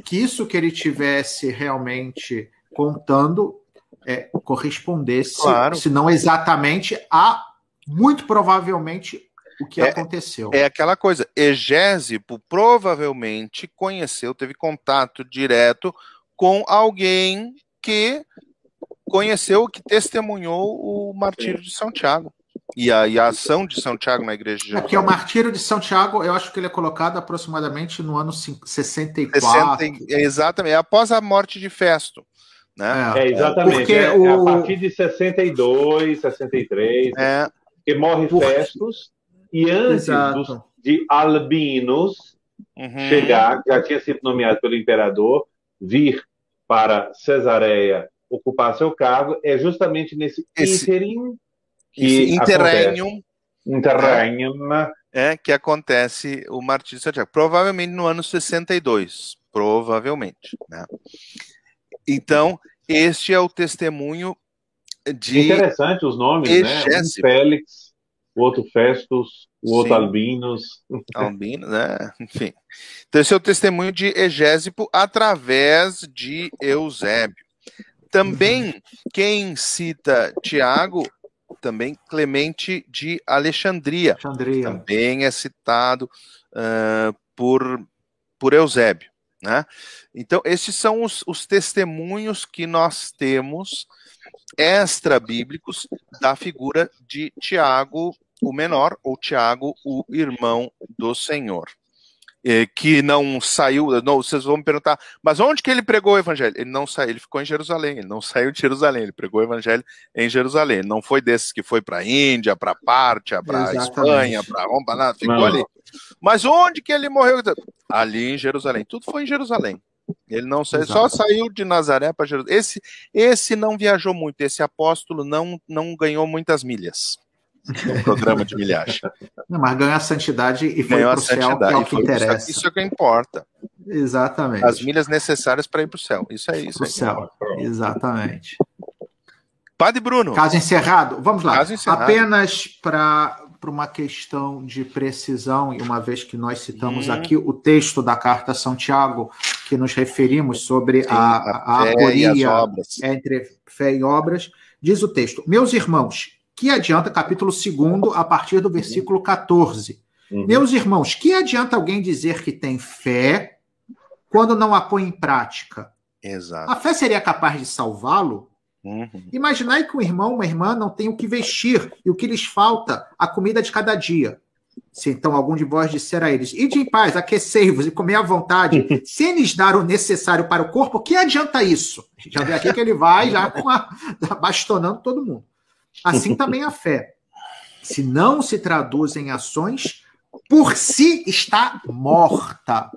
que isso que ele tivesse realmente contando é, correspondesse, claro. se não exatamente, a muito provavelmente o que é, aconteceu. É aquela coisa, Egésipo provavelmente conheceu, teve contato direto com alguém que conheceu, que testemunhou o martírio de São Tiago. E a, e a ação de São Tiago na igreja de É porque o martírio de São Tiago, eu acho que ele é colocado aproximadamente no ano 64. 60, exatamente, após a morte de Festo. Né? É, exatamente. Porque é, o... é a partir de 62, 63, é. que morre Por... Festus, e antes dos, de Albinos uhum. chegar, já tinha sido nomeado pelo imperador, vir para Cesareia ocupar seu cargo, é justamente nesse Esse... interim que interregnum, interregnum é que acontece o martírio de Santiago, provavelmente no ano 62, provavelmente, né? Então, este é o testemunho de Interessante os nomes, né? Um Félix, o outro Festus, o outro Sim. Albinos. Albinos, né? Enfim. Então, esse é o testemunho de Egésipo através de Eusébio. Também, quem cita Tiago também Clemente de Alexandria. Alexandria. Também é citado uh, por, por Eusébio. Né? Então, esses são os, os testemunhos que nós temos extra-bíblicos da figura de Tiago, o menor, ou Tiago, o irmão do Senhor que não saiu. Não, vocês vão me perguntar, mas onde que ele pregou o evangelho? Ele não saiu, ele ficou em Jerusalém, ele não [laughs] saiu de Jerusalém, ele pregou o evangelho em Jerusalém. Ele não foi desses que foi para a Índia, para a Pártia, para a Espanha, para Roma, nada, ficou não. ali. Mas onde que ele morreu? Ali em Jerusalém. Tudo foi em Jerusalém. Ele não saiu, só saiu de Nazaré para Jerusalém. Esse, esse não viajou muito, esse apóstolo não, não ganhou muitas milhas no programa de milhagem. [laughs] Não, mas ganhou a santidade e foi para o céu, que é o que interessa. Isso é o que importa. Exatamente. As milhas necessárias para ir para o céu. Isso é isso. Para o céu, exatamente. Padre Bruno. Caso encerrado. Vamos lá. Encerrado. Apenas para para uma questão de precisão, e uma vez que nós citamos aqui o texto da carta São Tiago, que nos referimos sobre Sim, a, a, a aporia entre fé e obras, diz o texto: Meus irmãos, que adianta capítulo 2, a partir do versículo 14. Uhum. Meus irmãos, que adianta alguém dizer que tem fé quando não a põe em prática? Exato. A fé seria capaz de salvá-lo? Uhum. Imaginai que um irmão, uma irmã não tem o que vestir e o que lhes falta, a comida de cada dia. Se então algum de vós disser a eles, ide em paz, aquecei-vos e comer à vontade, [laughs] sem lhes dar o necessário para o corpo, que adianta isso? Já vê aqui que ele vai já com a, [laughs] bastonando todo mundo. Assim também a fé. Se não se traduz em ações, por si está morta.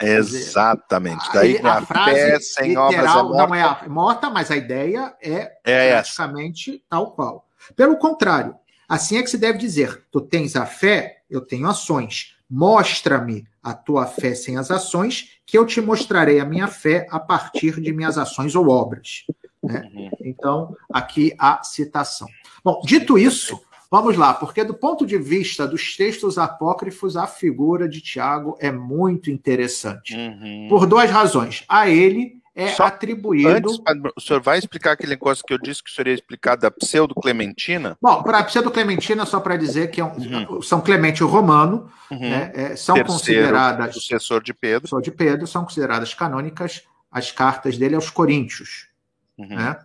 Exatamente. Daí a, a frase fé sem literal obras é morta. não é morta, mas a ideia é, é praticamente essa. tal qual. Pelo contrário, assim é que se deve dizer: tu tens a fé, eu tenho ações. Mostra-me a tua fé sem as ações, que eu te mostrarei a minha fé a partir de minhas ações ou obras. Né? Uhum. Então, aqui a citação. Bom, dito isso, vamos lá, porque do ponto de vista dos textos apócrifos, a figura de Tiago é muito interessante. Uhum. Por duas razões. A ele é Só atribuído. Antes, o senhor vai explicar aquele negócio que eu disse que o senhor ia explicar da pseudo-clementina? Bom, para a pseudo-clementina, só para dizer que é um, uhum. São Clemente Romano, uhum. né, é, são Terceiro, consideradas. Sucessor de Pedro. Sucessor de Pedro, são consideradas canônicas as cartas dele aos Coríntios. Uhum. Né?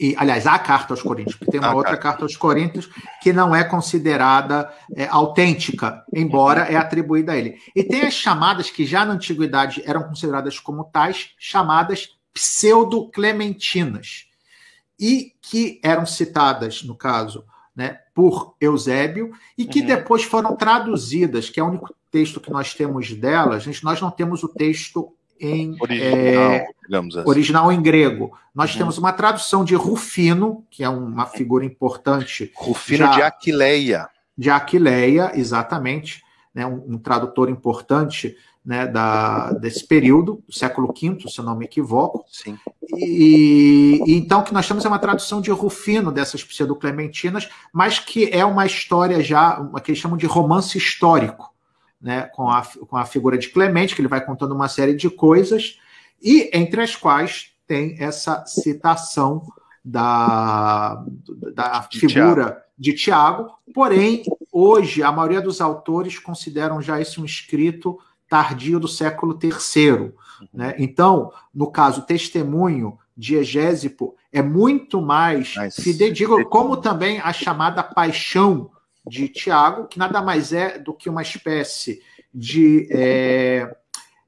E, aliás, a carta aos Coríntios, porque tem uma a outra carta. carta aos Coríntios que não é considerada é, autêntica, embora é atribuída a ele. E tem as chamadas que já na antiguidade eram consideradas como tais, chamadas pseudo-clementinas, e que eram citadas, no caso, né, por Eusébio, e que uhum. depois foram traduzidas, que é o único texto que nós temos delas, nós não temos o texto em original, é, digamos assim. original em grego. Nós uhum. temos uma tradução de Rufino, que é uma figura importante. Rufino já, de Aquileia. De Aquileia, exatamente, né, um, um tradutor importante né, da, desse período, do século V, se eu não me equivoco. Sim. E, e, então o que nós temos é uma tradução de Rufino dessas pseudo-clementinas, mas que é uma história já, uma que eles chamam de romance histórico, né, com, a, com a figura de Clemente, que ele vai contando uma série de coisas, e entre as quais tem essa citação da, da de figura Tiago. de Tiago, porém, hoje a maioria dos autores consideram já esse um escrito tardio do século III. Né? Então, no caso, testemunho de Egésipo é muito mais Mas, fidedigno, como também a chamada paixão de Tiago, que nada mais é do que uma espécie de é,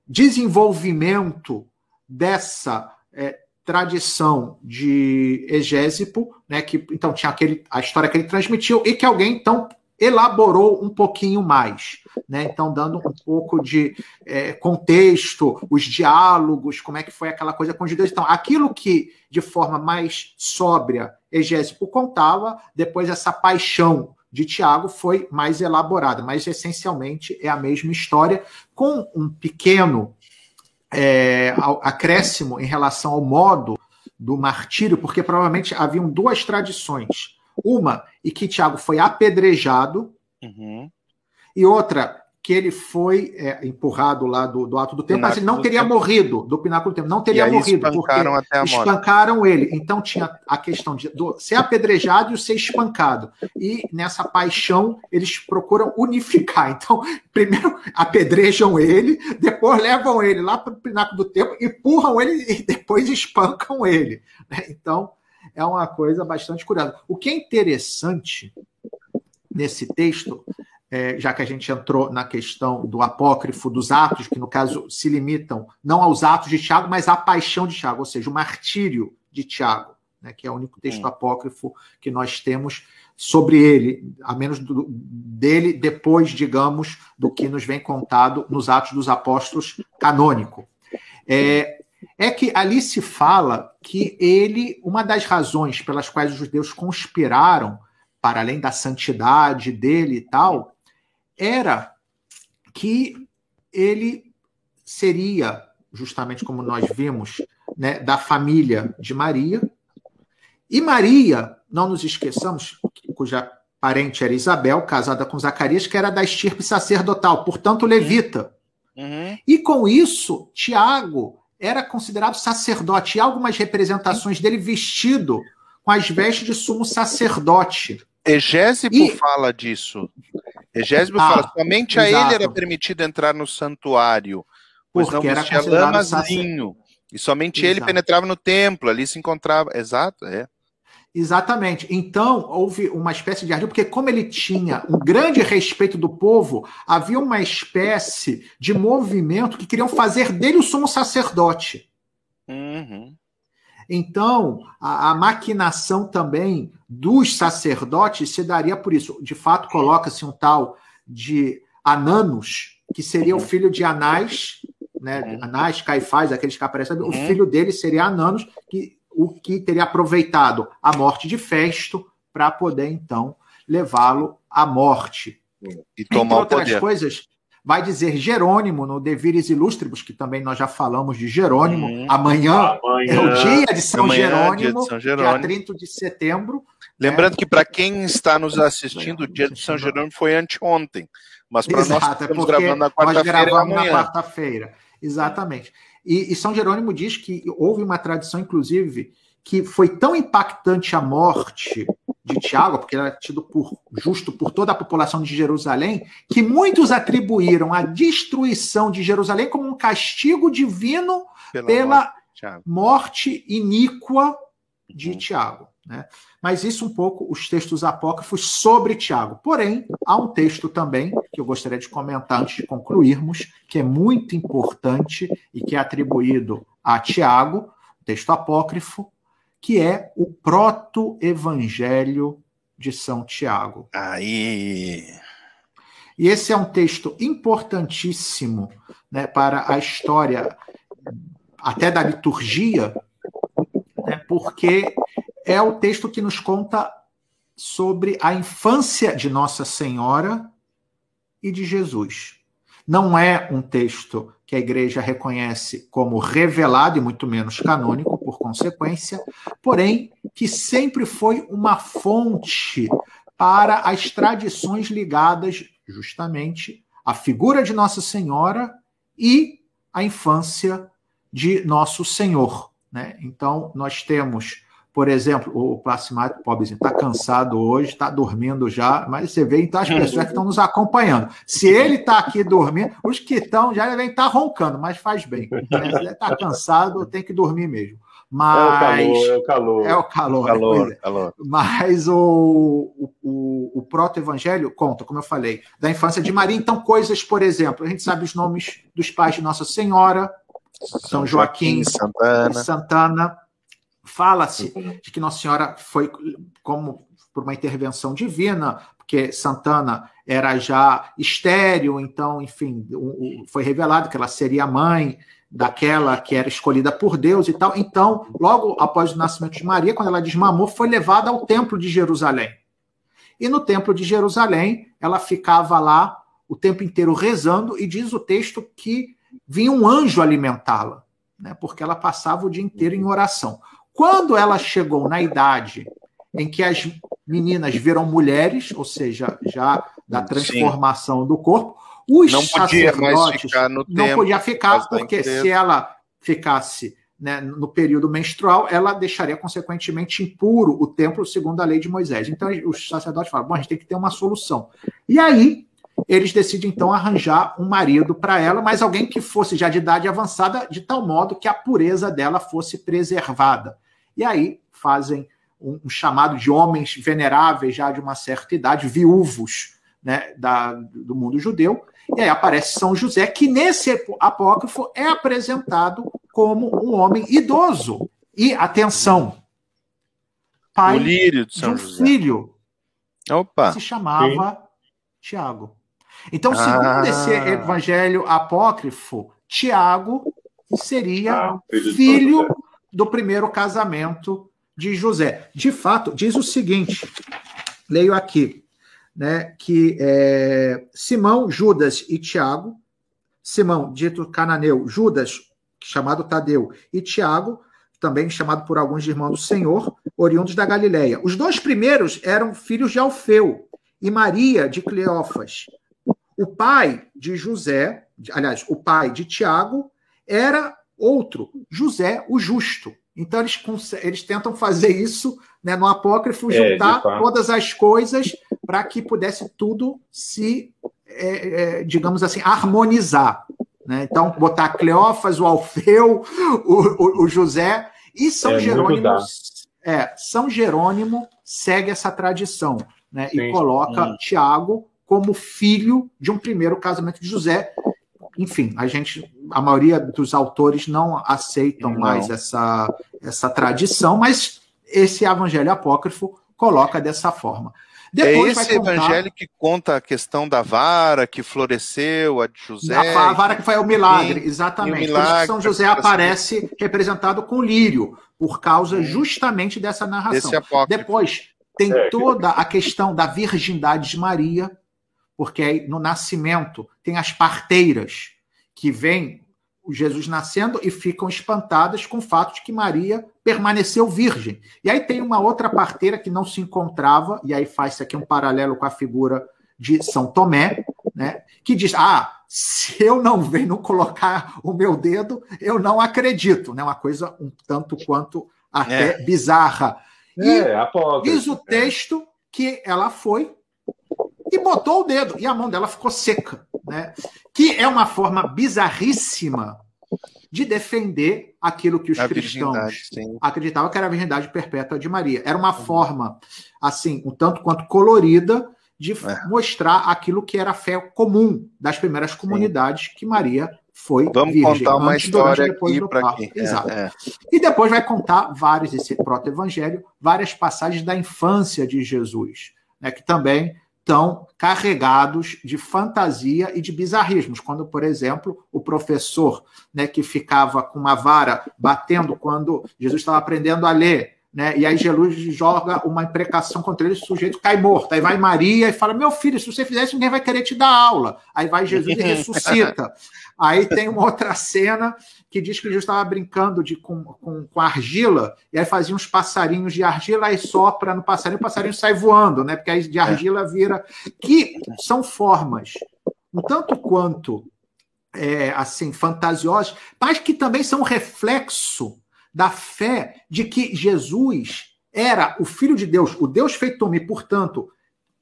desenvolvimento dessa é, tradição de Egésipo, né, que então tinha aquele, a história que ele transmitiu e que alguém então elaborou um pouquinho mais, né? Então, dando um pouco de é, contexto, os diálogos, como é que foi aquela coisa com os judeus. Então, aquilo que de forma mais sóbria Egésipo contava, depois essa paixão de Tiago foi mais elaborada, mas essencialmente é a mesma história, com um pequeno é, acréscimo em relação ao modo do martírio, porque provavelmente haviam duas tradições uma, e que Tiago foi apedrejado, uhum. e outra, que ele foi é, empurrado lá do, do ato do tempo, mas ele não teria tempo. morrido do pináculo do tempo, não teria morrido, espancaram porque espancaram ele. Então tinha a questão de do, ser apedrejado e o ser espancado. E nessa paixão eles procuram unificar. Então, primeiro apedrejam ele, depois levam ele lá para o pináculo do tempo, empurram ele e depois espancam ele. Né? Então, é uma coisa bastante curiosa. O que é interessante nesse texto, é, já que a gente entrou na questão do apócrifo, dos atos, que no caso se limitam não aos atos de Tiago, mas à paixão de Tiago, ou seja, o martírio de Tiago, né, que é o único texto apócrifo que nós temos sobre ele, a menos do, dele depois, digamos, do que nos vem contado nos Atos dos Apóstolos canônico. É, é que ali se fala que ele, uma das razões pelas quais os judeus conspiraram, para além da santidade dele e tal, era que ele seria, justamente como nós vimos, né, da família de Maria. E Maria, não nos esqueçamos, cuja parente era Isabel, casada com Zacarias, que era da estirpe sacerdotal, portanto levita. Uhum. E com isso, Tiago era considerado sacerdote. E algumas representações dele vestido com as vestes de sumo sacerdote. Egésipo e... fala disso. Egésipo ah, fala somente exato. a ele era permitido entrar no santuário, pois Porque não vestia mas linho. E somente exato. ele penetrava no templo, ali se encontrava. Exato, é. Exatamente. Então, houve uma espécie de ardil, porque como ele tinha um grande respeito do povo, havia uma espécie de movimento que queriam fazer dele o sumo sacerdote. Uhum. Então, a, a, maquinação também dos sacerdotes se daria por isso. De fato, coloca-se um tal de Ananos, que seria o filho de Anás, né? Uhum. Anás, Caifás, aqueles que aparecem, o filho dele seria Ananos, que o que teria aproveitado a morte de Festo para poder, então, levá-lo à morte. E tomar Entre outras coisas, vai dizer Jerônimo no De Viris Illustribus, que também nós já falamos de Jerônimo. Hum. Amanhã, Amanhã, é o dia de São, Amanhã, Jerônimo, dia, de São Jerônimo, dia 30 de setembro. Lembrando é, que para quem está nos assistindo, o dia de São Jerônimo foi anteontem. Mas para nós é estamos gravando na quarta-feira. na quarta-feira. Exatamente. E, e São Jerônimo diz que houve uma tradição, inclusive, que foi tão impactante a morte de Tiago, porque ele era tido por justo por toda a população de Jerusalém, que muitos atribuíram a destruição de Jerusalém como um castigo divino pela, pela morte, morte, iníqua de uhum. Tiago. Né? Mas isso um pouco os textos apócrifos sobre Tiago. Porém, há um texto também que eu gostaria de comentar antes de concluirmos, que é muito importante e que é atribuído a Tiago, texto apócrifo, que é o proto-evangelho de São Tiago. Aí. E esse é um texto importantíssimo né, para a história até da liturgia, né, porque é o texto que nos conta sobre a infância de Nossa Senhora e de Jesus. Não é um texto que a igreja reconhece como revelado e muito menos canônico, por consequência, porém que sempre foi uma fonte para as tradições ligadas justamente à figura de Nossa Senhora e à infância de Nosso Senhor. Né? Então, nós temos por exemplo, o plastimático pobrezinho está cansado hoje, está dormindo já, mas você vê então as pessoas que estão nos acompanhando. Se ele está aqui dormindo, os que estão já devem estar tá roncando, mas faz bem. Né? Se ele está cansado, tem que dormir mesmo. Mas é o calor. É o calor. É o calor, é. calor. Mas o, o, o proto-evangelho conta, como eu falei, da infância de Maria. Então, coisas, por exemplo, a gente sabe os nomes dos pais de Nossa Senhora, São Joaquim, Joaquim Santana. Santana Fala-se de que Nossa Senhora foi como por uma intervenção divina, porque Santana era já estéreo, então, enfim, foi revelado que ela seria mãe daquela que era escolhida por Deus e tal. Então, logo após o nascimento de Maria, quando ela desmamou, foi levada ao templo de Jerusalém. E no templo de Jerusalém, ela ficava lá o tempo inteiro rezando, e diz o texto que vinha um anjo alimentá-la, né, porque ela passava o dia inteiro em oração. Quando ela chegou na idade em que as meninas viram mulheres, ou seja, já da transformação Sim. do corpo, os não podia mais ficar no não tempo, podia ficar porque se ela ficasse né, no período menstrual, ela deixaria consequentemente impuro o templo segundo a lei de Moisés. Então os sacerdotes falam: bom, a gente tem que ter uma solução. E aí eles decidem então arranjar um marido para ela, mas alguém que fosse já de idade avançada, de tal modo que a pureza dela fosse preservada. E aí fazem um, um chamado de homens veneráveis já de uma certa idade, viúvos né, da, do mundo judeu. E aí aparece São José, que nesse apócrifo é apresentado como um homem idoso. E atenção, pai de, de, um José. filho Opa. que se chamava Sim. Tiago. Então, segundo ah. esse evangelho apócrifo, Tiago seria ah, filho do primeiro casamento de José. De fato, diz o seguinte: leio aqui, né, que é, Simão, Judas e Tiago, Simão, dito cananeu, Judas, chamado Tadeu, e Tiago, também chamado por alguns de irmão do Senhor, oriundos da Galileia. Os dois primeiros eram filhos de Alfeu e Maria de Cleófas. O pai de José, aliás, o pai de Tiago, era outro, José o Justo. Então eles, eles tentam fazer isso né, no apócrifo, é, juntar é, todas as coisas para que pudesse tudo se, é, é, digamos assim, harmonizar. Né? Então, botar Cleófas, o Alfeu, o, o, o José e São é, Jerônimo. É, São Jerônimo segue essa tradição né, e coloca sim. Tiago como filho de um primeiro casamento de José, enfim, a gente, a maioria dos autores não aceitam não. mais essa, essa tradição, mas esse evangelho apócrifo coloca dessa forma. Depois é esse contar... evangelho que conta a questão da vara que floresceu, a de José. A vara que foi o milagre, sim, exatamente. O milagre, São José aparece representado com lírio, por causa justamente dessa narração. Depois tem é, toda a questão da virgindade de Maria, porque aí no nascimento tem as parteiras que vêm o Jesus nascendo e ficam espantadas com o fato de que Maria permaneceu virgem. E aí tem uma outra parteira que não se encontrava, e aí faz-se aqui um paralelo com a figura de São Tomé, né, que diz: Ah, se eu não venho não colocar o meu dedo, eu não acredito. Né, uma coisa um tanto quanto até é. bizarra. E é, diz o texto que ela foi e botou o dedo, e a mão dela ficou seca. Né? Que é uma forma bizarríssima de defender aquilo que os a cristãos acreditavam que era a virgindade perpétua de Maria. Era uma forma, assim, um tanto quanto colorida de é. mostrar aquilo que era a fé comum das primeiras comunidades sim. que Maria foi Vamos virgem, contar uma história aqui para quem... É, Exato. É, é. E depois vai contar vários, esse proto-evangelho, várias passagens da infância de Jesus, né, que também estão carregados de fantasia e de bizarrismos. Quando, por exemplo, o professor né, que ficava com uma vara batendo quando Jesus estava aprendendo a ler né? E aí Jesus joga uma imprecação contra ele, o sujeito cai morto. Aí vai Maria e fala: Meu filho, se você fizer isso, ninguém vai querer te dar aula. Aí vai Jesus e [laughs] ressuscita. Aí tem uma outra cena que diz que Jesus estava brincando de, com, com, com, argila, e aí fazia uns passarinhos de argila e sopra no passarinho, o passarinho sai voando, né? Porque aí de argila vira. Que são formas, um tanto quanto é, assim, fantasiosas, mas que também são reflexo da fé de que Jesus era o Filho de Deus, o Deus feito homem, portanto,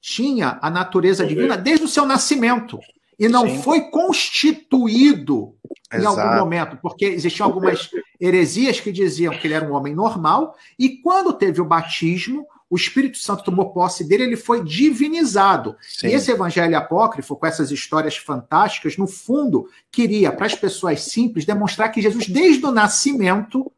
tinha a natureza divina desde o seu nascimento e não Sim. foi constituído Exato. em algum momento, porque existiam algumas heresias que diziam que ele era um homem normal, e quando teve o batismo, o Espírito Santo tomou posse dele, ele foi divinizado. Sim. E esse evangelho apócrifo, com essas histórias fantásticas, no fundo, queria, para as pessoas simples, demonstrar que Jesus, desde o nascimento,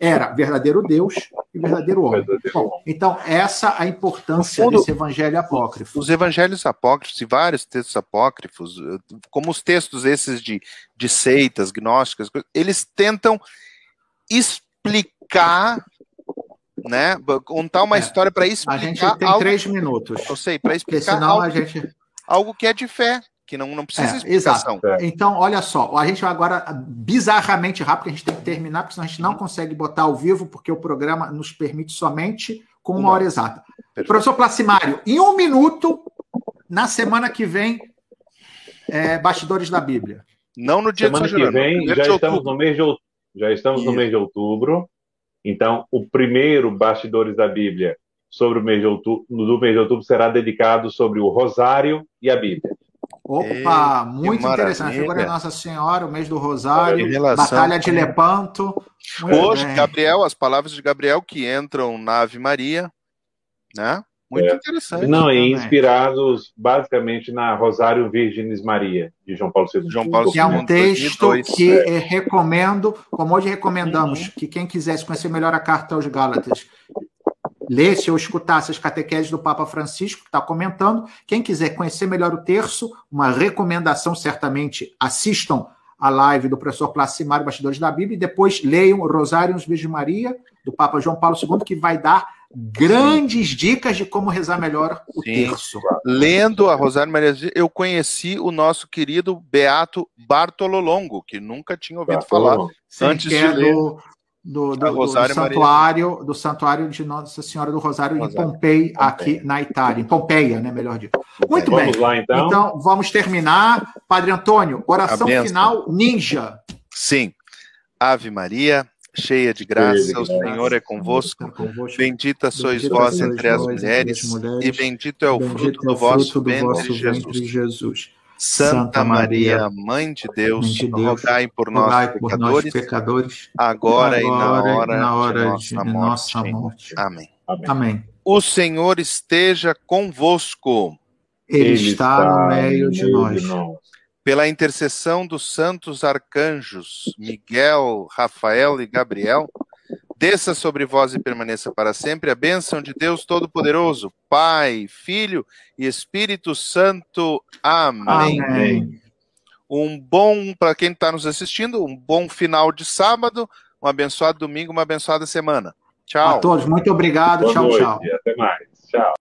era verdadeiro Deus e verdadeiro homem. Verdadeiro Bom, então, essa a importância fundo, desse evangelho apócrifo. Os evangelhos apócrifos e vários textos apócrifos, como os textos esses de, de seitas gnósticas, eles tentam explicar né? Contar uma é, história para explicar. A gente tem algo, três minutos. Eu sei, para explicar senão algo, a gente... algo que é de fé que não, não precisa é, explicação. Exato. Então, olha só, a gente vai agora bizarramente rápido, a gente tem que terminar, porque senão a gente não consegue botar ao vivo, porque o programa nos permite somente com uma hora exata. Perfeito. Professor Placimário, em um minuto, na semana que vem, é, Bastidores da Bíblia. Não no dia semana de que vem, já estamos no mês de outubro. Já estamos no mês de outubro. Então, o primeiro Bastidores da Bíblia sobre o mês de outubro, do mês de outubro será dedicado sobre o Rosário e a Bíblia. Opa, Ei, muito interessante. Agora é Nossa Senhora, o mês do Rosário, Batalha de Lepanto. Hoje, bem. Gabriel, as palavras de Gabriel que entram na Ave Maria, né? Muito é. interessante. Não, e inspirados basicamente na Rosário Virgenes Maria, de João Paulo II. João Paulo II. Que é um texto 2002. que é. recomendo, como hoje recomendamos, uhum. que quem quisesse conhecer melhor a carta aos Gálatas, lesse ou escutasse as catequeses do Papa Francisco, que está comentando. Quem quiser conhecer melhor o terço, uma recomendação, certamente assistam a live do professor Placimário, Bastidores da Bíblia, e depois leiam o Rosário Virgem Maria, do Papa João Paulo II, que vai dar grandes dicas de como rezar melhor o Sim. terço. Lendo a Rosário Maria, eu conheci o nosso querido Beato Bartololongo, que nunca tinha ouvido falar Sim, antes de é ler. Do do, do, do, santuário, do santuário de Nossa Senhora do Rosário, Rosário. em Pompei, aqui na Itália, em Pompeia, né, melhor dito. Muito vamos bem. Lá, então. então, vamos terminar. Padre Antônio, oração final ninja. Sim. Ave Maria, cheia de graça, o Senhor é convosco. Bendita sois vós entre as mulheres, e bendito é o fruto do vosso ventre, Jesus. Santa Maria, Mãe de Deus, de Deus rogai por nós, rogai pecadores, por nós pecadores, agora, agora, e na hora, na hora de, nossa, de nossa morte. morte. Amém. Amém. O Senhor esteja convosco. Ele, Ele está no meio de nós. de nós. Pela intercessão dos santos arcanjos Miguel, Rafael e Gabriel, Desça sobre vós e permaneça para sempre a bênção de Deus Todo-Poderoso, Pai, Filho e Espírito Santo. Amém. Amém. Um bom, para quem está nos assistindo, um bom final de sábado, um abençoado domingo, uma abençoada semana. Tchau. A todos, muito obrigado. Boa tchau, noite, tchau. Até mais. Tchau.